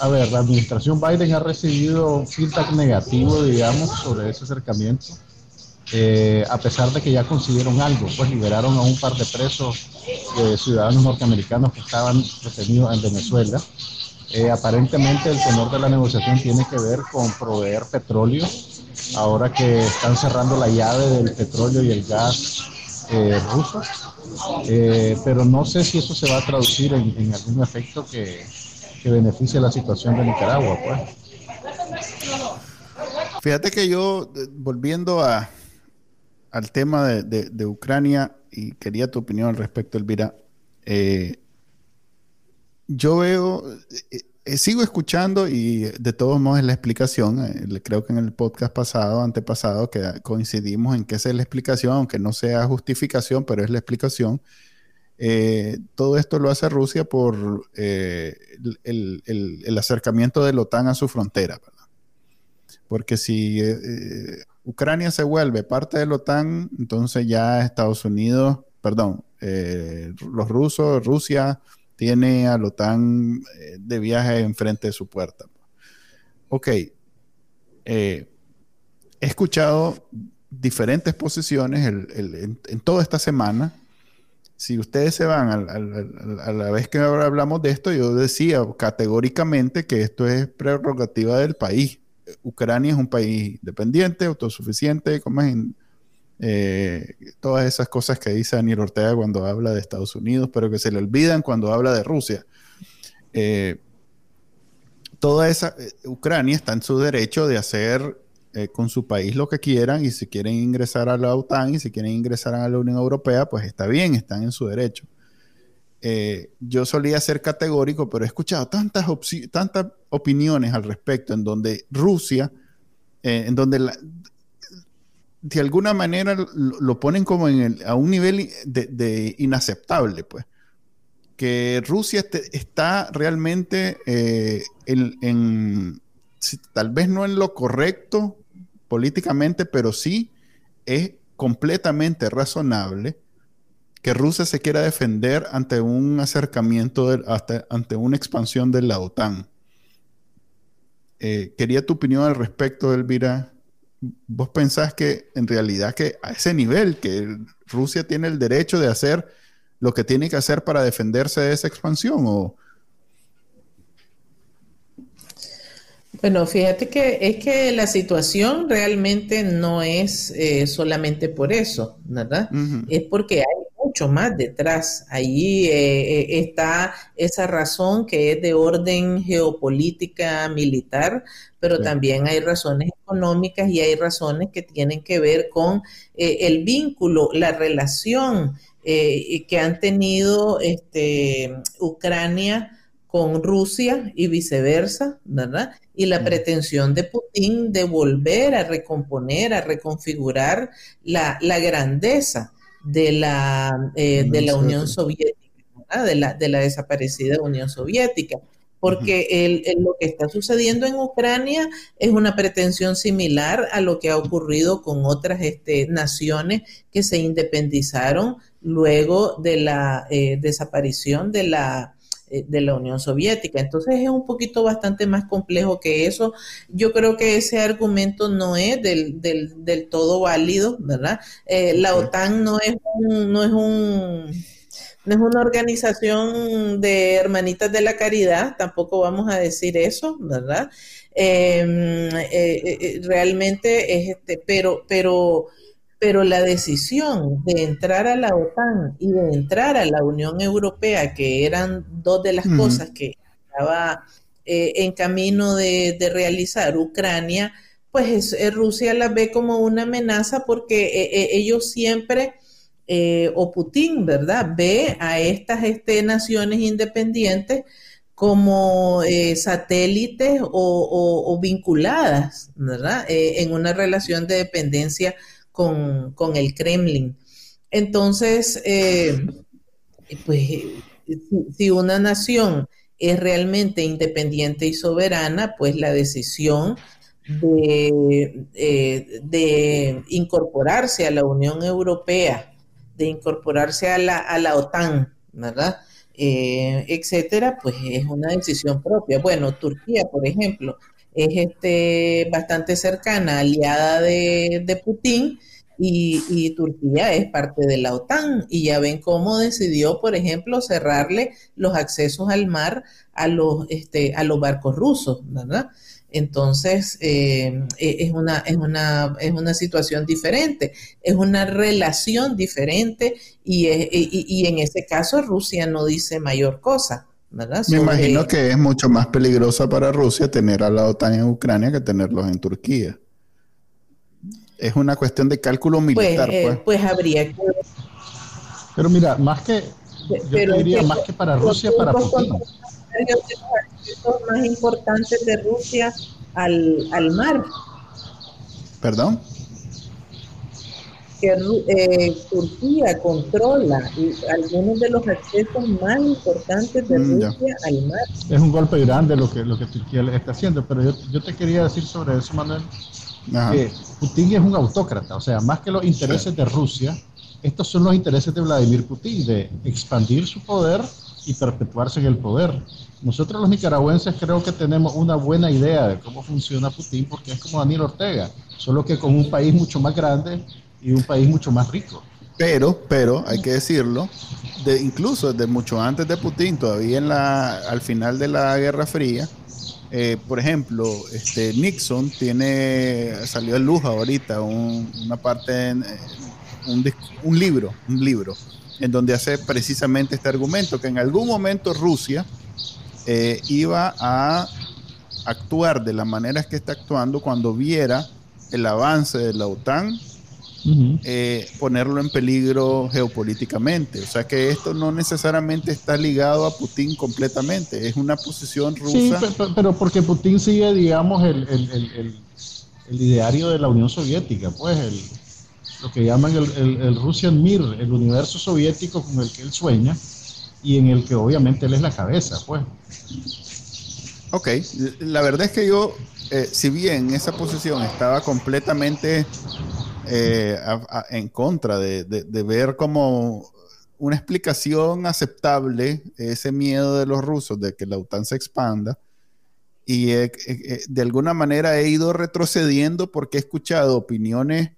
a ver, la administración Biden ha recibido feedback negativo, digamos, sobre ese acercamiento, eh, a pesar de que ya consiguieron algo, pues liberaron a un par de presos de ciudadanos norteamericanos que estaban detenidos en Venezuela. Eh, aparentemente el tenor de la negociación tiene que ver con proveer petróleo ahora que están cerrando la llave del petróleo y el gas eh, ruso. Eh, pero no sé si eso se va a traducir en, algún efecto que, que, beneficie la situación de Nicaragua. Pues. Fíjate que yo, volviendo a, al tema de, Ucrania, y quería tu opinión al respecto, Elvira, eh, yo veo, eh, sigo escuchando y de todos modos es la explicación. Eh, creo que en el podcast pasado, antepasado, que coincidimos en que esa es la explicación, aunque no sea justificación, pero es la explicación. Eh, todo esto lo hace Rusia por el, acercamiento de la OTAN a su frontera. Porque si Ucrania se vuelve parte de la OTAN, entonces ya Estados Unidos, perdón, los rusos, Rusia, tiene a la OTAN eh, de viaje enfrente de su puerta. Ok, eh, he escuchado diferentes posiciones en, toda esta semana. Si ustedes se van a, la vez que hablamos de esto, yo decía categóricamente que esto es prerrogativa del país. Ucrania es un país independiente, autosuficiente, como es eh, todas esas cosas que dice Daniel Ortega cuando habla de Estados Unidos, pero que se le olvidan cuando habla de Rusia. Eh, toda esa, eh, Ucrania está en su derecho de hacer con su país lo que quieran y si quieren ingresar a la OTAN y si quieren ingresar a la Unión Europea, pues está bien, están en su derecho. yo solía ser categórico, pero he escuchado tantas, tantas opiniones al respecto en donde Rusia, en donde la, de alguna manera lo, ponen como en a un nivel de, inaceptable, pues. Que Rusia está realmente eh, en, tal vez no en lo correcto políticamente, pero sí es completamente razonable que Rusia se quiera defender ante un acercamiento, hasta, ante una expansión de la OTAN. Eh, quería tu opinión al respecto, Elvira, vos pensás que en realidad que a ese nivel, que Rusia tiene el derecho de hacer lo que tiene que hacer para defenderse de esa expansión o... Bueno, fíjate que es que la situación realmente no es eh, solamente por eso, ¿verdad? Es porque hay mucho más detrás. Ahí eh, eh, está esa razón que es de orden geopolítica militar, pero también hay razones económicas y hay razones que tienen que ver con el vínculo, la relación que han tenido este, Ucrania con Rusia y viceversa, ¿verdad? Y la pretensión de Putin de volver a recomponer, a reconfigurar la, grandeza de la, eh, de la Unión Soviética, de, la, de la desaparecida Unión Soviética. Porque lo que está sucediendo en Ucrania es una pretensión similar a lo que ha ocurrido con otras este, naciones que se independizaron luego de la eh, desaparición de la de la Unión Soviética. Entonces es un poquito bastante más complejo que eso. Yo creo que ese argumento no es del, del, todo válido, ¿verdad? Eh, la OTAN no es un, no es un no es una organización de hermanitas de la caridad, tampoco vamos a decir eso, ¿verdad? Em, eh, realmente es este, pero, pero pero la decisión de entrar a la OTAN y de entrar a la Unión Europea, que eran dos de las cosas que estaba eh, en camino de, realizar Ucrania, pues eh, Rusia la ve como una amenaza porque eh, ellos siempre, o Putin, ¿verdad?, ve a estas este, naciones independientes como satélites o, vinculadas, ¿verdad?, en una relación de dependencia con, el Kremlin. Entonces, eh, pues si, una nación es realmente independiente y soberana, pues la decisión de, eh, de incorporarse a la Unión Europea, de incorporarse a la, a la OTAN, ¿verdad? Eh, etcétera, pues es una decisión propia. Bueno, Turquía, por ejemplo, es este, bastante cercana, aliada de, Putin, y, Turquía es parte de la OTAN. Y ya ven cómo decidió, por ejemplo, cerrarle los accesos al mar a los, este, a los barcos rusos, ¿verdad? Entonces, eh, e, es, una, es, una, es una situación diferente, es una relación diferente y, y en ese caso Rusia no dice mayor cosa. Me imagino que es mucho más peligrosa para Rusia tener a la OTAN en Ucrania que tenerlos en Turquía. Es una cuestión de cálculo pues, militar. Eh, pues, pues. habría que... Pero mira, más que... Yo diría más que para Rusia, para Putin. Los más importantes de Rusia al, al mar. ¿Perdón? Que eh, Turquía controla algunos de los accesos más importantes de mm, Rusia al mar. Es un golpe grande lo que, lo que Turquía le está haciendo, pero yo, yo te quería decir sobre eso, Manuel, que Putin es un autócrata, o sea, más que los intereses de Rusia, estos son los intereses de Vladimir Putin, de expandir su poder y perpetuarse en el poder. Nosotros los nicaragüenses creo que tenemos una buena idea de cómo funciona Putin porque es como Daniel Ortega, solo que con un país mucho más grande y un país mucho más rico. Pero, pero, hay que decirlo, de, incluso desde mucho antes de Putin, todavía en la, al final de la Guerra Fría, eh, por ejemplo, este Nixon tiene, salió de luz ahorita una parte, eh, un, un, libro, un libro, en donde hace precisamente este argumento, que en algún momento Rusia eh, iba a actuar de la manera que está actuando cuando viera el avance de la OTAN eh, ponerlo en peligro geopolíticamente. O sea que esto no necesariamente está ligado a Putin completamente, es una posición rusa. Sí, pero, porque Putin sigue, digamos, el, ideario de la Unión Soviética, pues lo que llaman el, Russian Mir, el universo soviético con el que él sueña y en el que obviamente él es la cabeza, pues. Ok, la verdad es que yo, eh, si bien esa posición estaba completamente eh, en contra de, ver como una explicación aceptable ese miedo de los rusos de que la OTAN se expanda. Y de alguna manera he ido retrocediendo porque he escuchado opiniones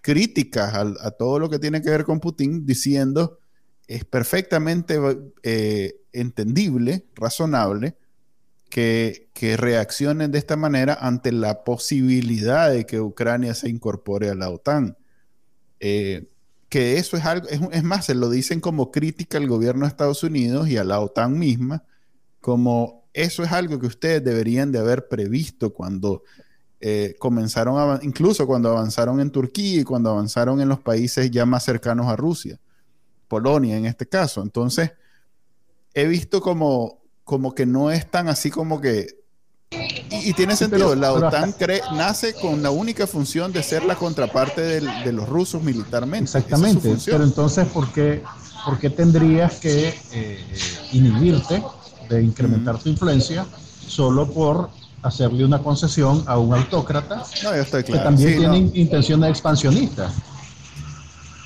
críticas a, todo lo que tiene que ver con Putin diciendo es perfectamente eh, entendible, razonable, que, reaccionen de esta manera ante la posibilidad de que Ucrania se incorpore a la OTAN. Eh, que eso es algo, es, más, se lo dicen como crítica al gobierno de Estados Unidos y a la OTAN misma, como eso es algo que ustedes deberían de haber previsto cuando eh, comenzaron, a, incluso cuando avanzaron en Turquía y cuando avanzaron en los países ya más cercanos a Rusia, Polonia en este caso. Entonces, he visto como, como que no es tan así como que y, tiene sentido, la OTAN nace con la única función de ser la contraparte de los rusos militarmente. Exactamente, pero entonces, ¿por qué, por qué tendrías que eh, inhibirte de incrementar tu influencia solo por hacerle una concesión a un autócrata que también tiene intenciones expansionistas?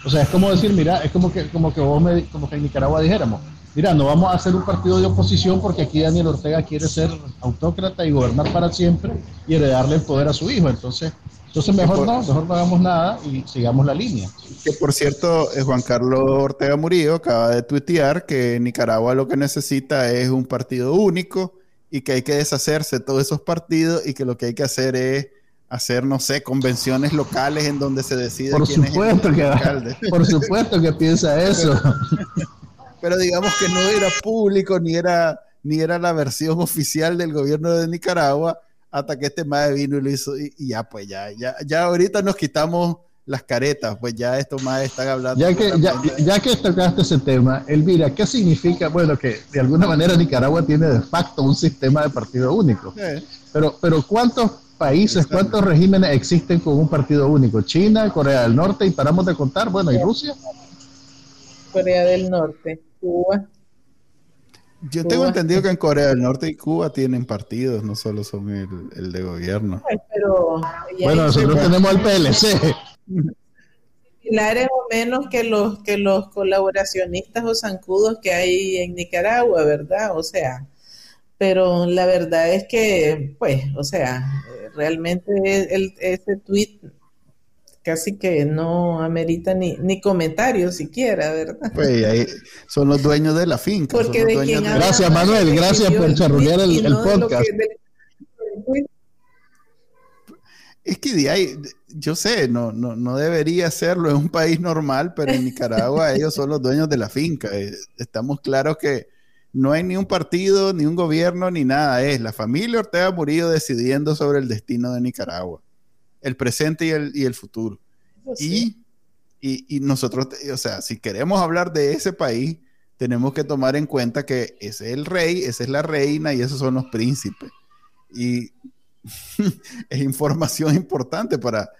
O sea, es como decir, mira, es como que, como que vos me, como que en Nicaragua dijéramos, mira, no vamos a hacer un partido de oposición porque aquí Daniel Ortega quiere ser autócrata y gobernar para siempre y heredarle el poder a su hijo. Entonces, entonces mejor no, mejor no hagamos nada y sigamos la línea. Que por cierto, eh, Juan Carlos Ortega Murillo acaba de tuitear que Nicaragua lo que necesita es un partido único y que hay que deshacerse de todos esos partidos y que lo que hay que hacer es hacer, no sé, convenciones locales en donde se decide por supuesto que Por supuesto que piensa eso. pero digamos que no era público ni era, ni era la versión oficial del gobierno de Nicaragua hasta que este madre vino y lo hizo y, ya pues ya, ya, ya ahorita nos quitamos las caretas, pues ya estos más están hablando. Ya que, ya, ya, que tocaste ese tema, Elvira, ¿qué significa? Bueno, que de alguna manera Nicaragua tiene de facto un sistema de partido único. Pero, pero ¿cuántos países, cuántos regímenes existen con un partido único? China, Corea del Norte, y paramos de contar, bueno, ¿y Rusia? Corea del Norte. Cuba. Yo tengo entendido que en Corea del Norte y Cuba tienen partidos, no solo son el, de gobierno. bueno, nosotros tenemos el PLC. Similares o menos que los que los colaboracionistas o zancudos que hay en Nicaragua, ¿verdad? O sea, pero la verdad es que, pues, o sea, realmente el, ese tweet casi que no amerita ni, ni comentarios siquiera, ¿verdad? Pues ahí son los dueños de la finca. Porque Gracias, Manuel, gracias por charrulear el, el podcast. Es que de ahí, yo sé, no, no, no debería serlo en un país normal, pero en Nicaragua ellos son los dueños de la finca. Eh, estamos claros que no hay ni un partido, ni un gobierno, ni nada. Es la familia Ortega Murillo decidiendo sobre el destino de Nicaragua el presente y el, y el futuro. Y, y, nosotros, o sea, si queremos hablar de ese país, tenemos que tomar en cuenta que ese es el rey, esa es la reina y esos son los príncipes. Y es información importante para,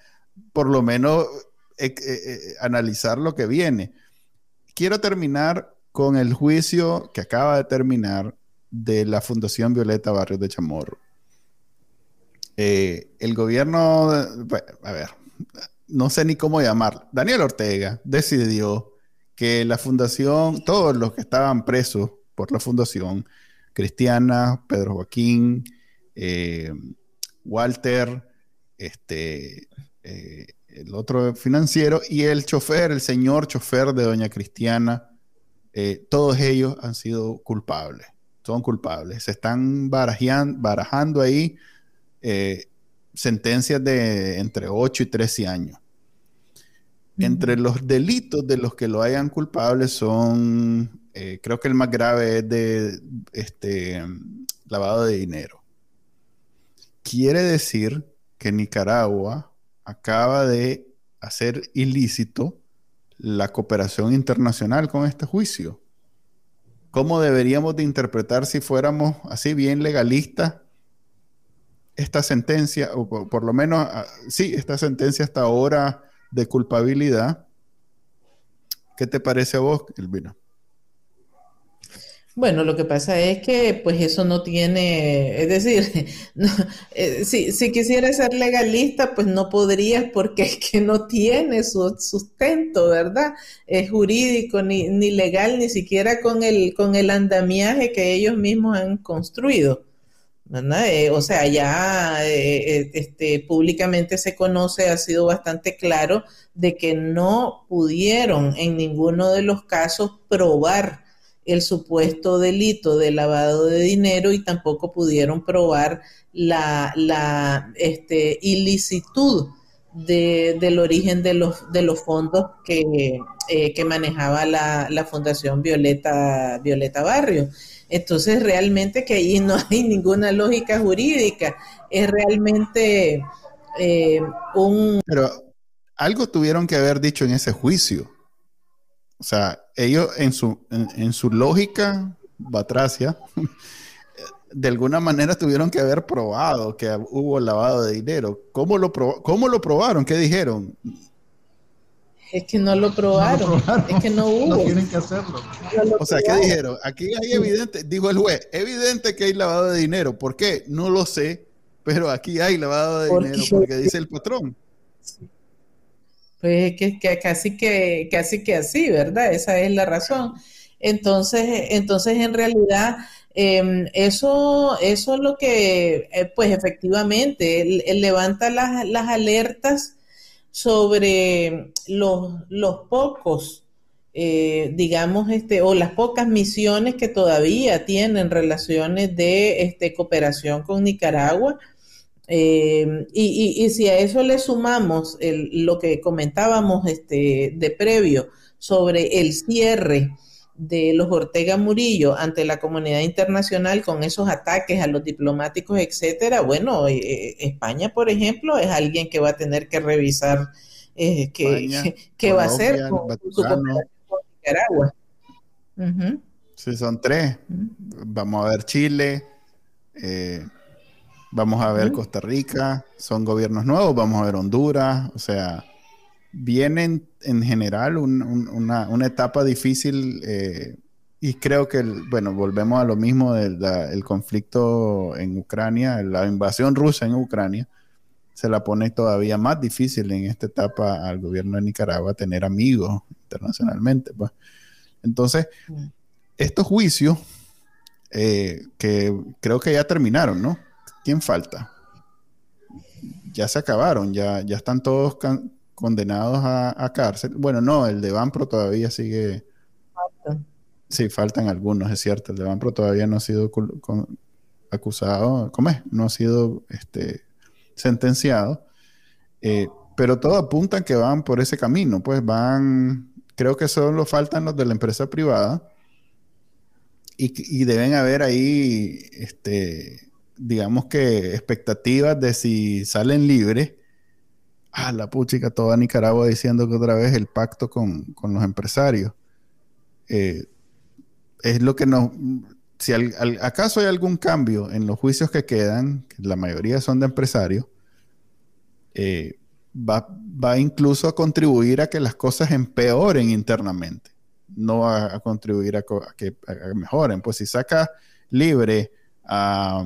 por lo menos, eh, eh, eh, analizar lo que viene. Quiero terminar con el juicio que acaba de terminar de la Fundación Violeta Barrios de Chamorro. Eh, el gobierno, a ver, no sé ni cómo llamar, Daniel Ortega decidió que la fundación, todos los que estaban presos por la fundación, Cristiana, Pedro Joaquín, eh, Walter, este, eh, el otro financiero y el chofer, el señor chofer de doña Cristiana, todos ellos han sido culpables, son culpables, se están barajando ahí eh, sentencias de entre 8 y 13 años. Entre los delitos de los que lo hayan culpable son, eh, creo que el más grave es de este, lavado de dinero. Quiere decir que Nicaragua acaba de hacer ilícito la cooperación internacional con este juicio. ¿Cómo deberíamos de interpretar si fuéramos así bien legalistas esta sentencia, o por, lo menos, ah, sí, esta sentencia hasta ahora de culpabilidad. ¿Qué te parece a vos, Elvira? Bueno, lo que pasa es que pues eso no tiene, es decir, eh, si, quisiera ser legalista, pues no podrías porque es que no tiene su sustento, ¿verdad? Es jurídico, ni, ni legal, ni siquiera con el, con el andamiaje que ellos mismos han construido. Eh, o sea, ya eh, eh, este, públicamente se conoce, ha sido bastante claro de que no pudieron en ninguno de los casos probar el supuesto delito de lavado de dinero y tampoco pudieron probar la, la este, ilicitud del origen de los, de los fondos que, eh, que manejaba la, la, Fundación Violeta, Violeta Barrio. Entonces, realmente que ahí no hay ninguna lógica jurídica, es realmente eh, un... Pero algo tuvieron que haber dicho en ese juicio. O sea, ellos en su, en, su lógica, batracia, de alguna manera tuvieron que haber probado que hubo lavado de dinero. ¿Cómo lo, cómo lo probaron? ¿Qué dijeron? Es que no lo probaron. Es que no hubo. No tienen que hacerlo. o sea, ¿qué dijeron? Aquí hay evidente, dijo el juez, evidente que hay lavado de dinero. ¿Por qué? No lo sé, pero aquí hay lavado de dinero porque dice el patrón. Pues que, que casi que casi que así, ¿verdad? Esa es la razón. Entonces, entonces en realidad em, eso, eso es lo que, eh, pues efectivamente, levanta las, las alertas sobre los, los pocos, eh, digamos, este, o las pocas misiones que todavía tienen relaciones de este, cooperación con Nicaragua. Eh, y, si a eso le sumamos lo que comentábamos este, de previo sobre el cierre de los Ortega Murillo ante la comunidad internacional con esos ataques a los diplomáticos, etcétera, bueno, eh, eh, España, por ejemplo, es alguien que va a tener que revisar eh, qué, va a hacer con, su con Nicaragua. Sí, son tres. Vamos a ver Chile, vamos a ver Costa Rica, son gobiernos nuevos, vamos a ver Honduras, o sea, vienen en general una, etapa difícil eh, y creo que, bueno, volvemos a lo mismo del conflicto en Ucrania, la invasión rusa en Ucrania, se la pone todavía más difícil en esta etapa al gobierno de Nicaragua tener amigos internacionalmente. Pues. Entonces, mm. estos juicios eh, que creo que ya terminaron, ¿no? ¿Quién falta? Ya se acabaron, ya, ya están todos condenados a, cárcel. Bueno, no, el de Banpro todavía sigue. Sí, faltan algunos, es cierto. El de Banpro todavía no ha sido acusado, ¿cómo es? No ha sido este, sentenciado. Eh, pero todo apunta que van por ese camino, pues van, creo que solo faltan los de la empresa privada y, y deben haber ahí, este, digamos que expectativas de si salen libres ah, la puchica, toda Nicaragua diciendo que otra vez el pacto con, los empresarios. Eh, es lo que nos... Si acaso hay algún cambio en los juicios que quedan, que la mayoría son de empresarios, eh, va, va, incluso a contribuir a que las cosas empeoren internamente, no a, contribuir a, que mejoren. Pues si saca libre a,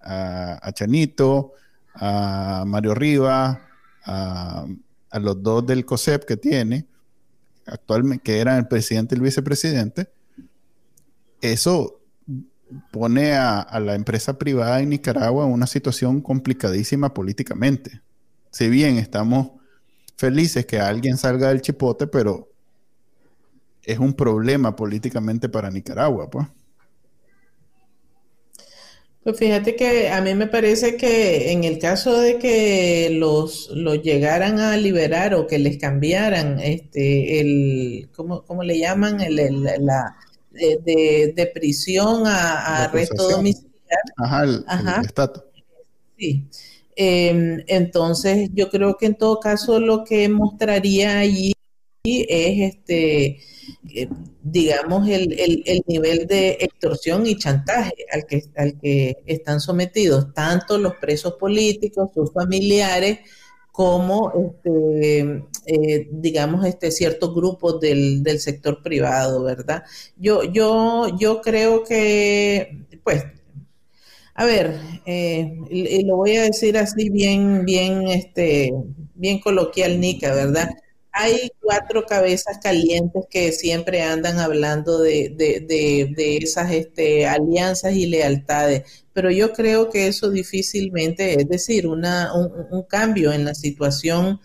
a Chanito, a Mario Rivas, a, los dos del COSEP que tiene, actualmente, que eran el presidente y el vicepresidente, eso pone a, la empresa privada en Nicaragua en una situación complicadísima políticamente. Si bien estamos felices que alguien salga del chipote, pero es un problema políticamente para Nicaragua, pues. Pues fíjate que a mí me parece que en el caso de que los, los llegaran a liberar o que les cambiaran este el ¿cómo, cómo le llaman? El, la de, de, prisión a, arresto domiciliario. Ajá, el, Ajá. Sí. Em, entonces yo creo que en todo caso lo que mostraría allí es este eh, digamos, el, el, nivel de extorsión y chantaje al que, al que están sometidos tanto los presos políticos, sus familiares, como, este, eh, digamos, este, ciertos grupos del, del, sector privado, ¿verdad? Yo, yo, yo creo que, pues, a ver, eh, y lo voy a decir así bien, bien, este, bien coloquial, Nica, ¿verdad? Hay cuatro cabezas calientes que siempre andan hablando de, esas este, alianzas y lealtades, pero yo creo que eso difícilmente, es decir, una, un, cambio en la situación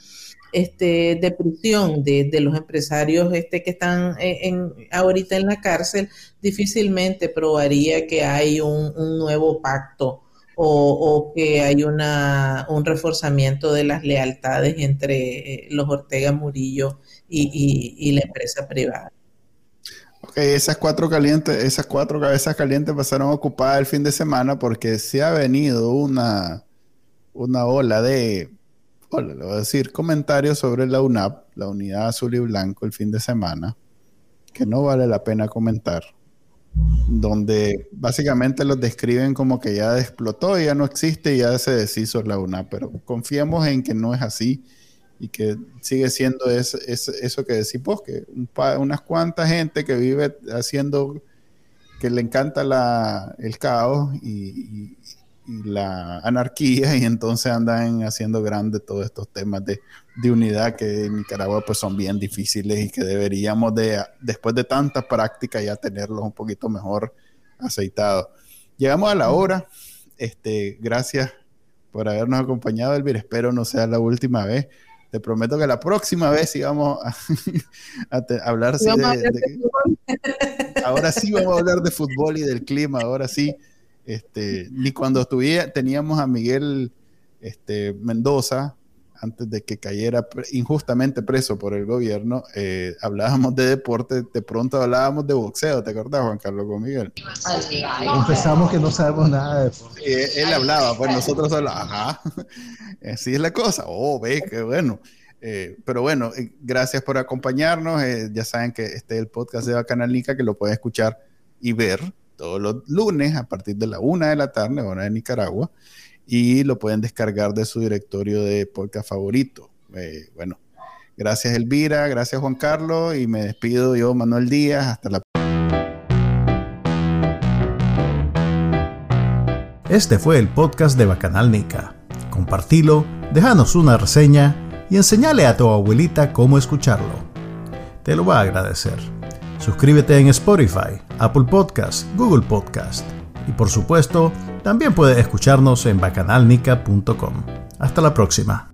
este, de prisión de, los empresarios este, que están en, ahorita en la cárcel, difícilmente probaría que hay un, nuevo pacto o, que hay una, un reforzamiento de las lealtades entre eh, los Ortega Murillo y, la empresa privada. Ok, esas cuatro calientes, esas cuatro cabezas calientes pasaron ocupadas el fin de semana porque se ha venido una, una ola de, le voy a decir, comentarios sobre la UNAP, la Unidad Azul y Blanco, el fin de semana, que no vale la pena comentar donde básicamente los describen como que ya explotó, ya no existe, ya se deshizo la UNA, pero confiemos en que no es así y que sigue siendo eso que decís vos, que unas cuantas gente que vive haciendo, que le encanta el caos y, y la anarquía y entonces andan haciendo grandes todos estos temas de, unidad que en Nicaragua pues son bien difíciles y que deberíamos de, después de tantas prácticas ya tenerlos un poquito mejor aceitados. Llegamos a la hora, este, gracias por habernos acompañado Elvira, espero no sea la última vez. Te prometo que la próxima vez sí vamos a, hablar ahora sí vamos a hablar de fútbol y del clima, ahora sí este, ni cuando teníamos a Miguel este, Mendoza, antes de que cayera injustamente preso por el gobierno, eh, hablábamos de deporte, de pronto hablábamos de boxeo, ¿te acordás, Juan Carlos, con Miguel? Empezamos que no sabemos nada de deporte. él hablaba, pues nosotros hablábamos, ajá, así es la cosa, oh, ve, qué bueno. Eh, pero bueno, eh, gracias por acompañarnos. ya saben que este es el podcast de Bacanal Nica, que lo pueden escuchar y ver todos los lunes a partir de la una de la tarde, hora de Nicaragua, y lo pueden descargar de su directorio de podcast favorito. Eh, bueno, gracias Elvira, gracias Juan Carlos, y me despido yo, Manuel Díaz, hasta la Este fue el podcast de Bacanal Nica. Compartilo, déjanos una reseña y enseñale a tu abuelita cómo escucharlo. Te lo va a agradecer. Suscríbete en Spotify, Apple Podcast, Google Podcast. Y por supuesto, también puedes escucharnos en bacanalnica.com. Hasta la próxima.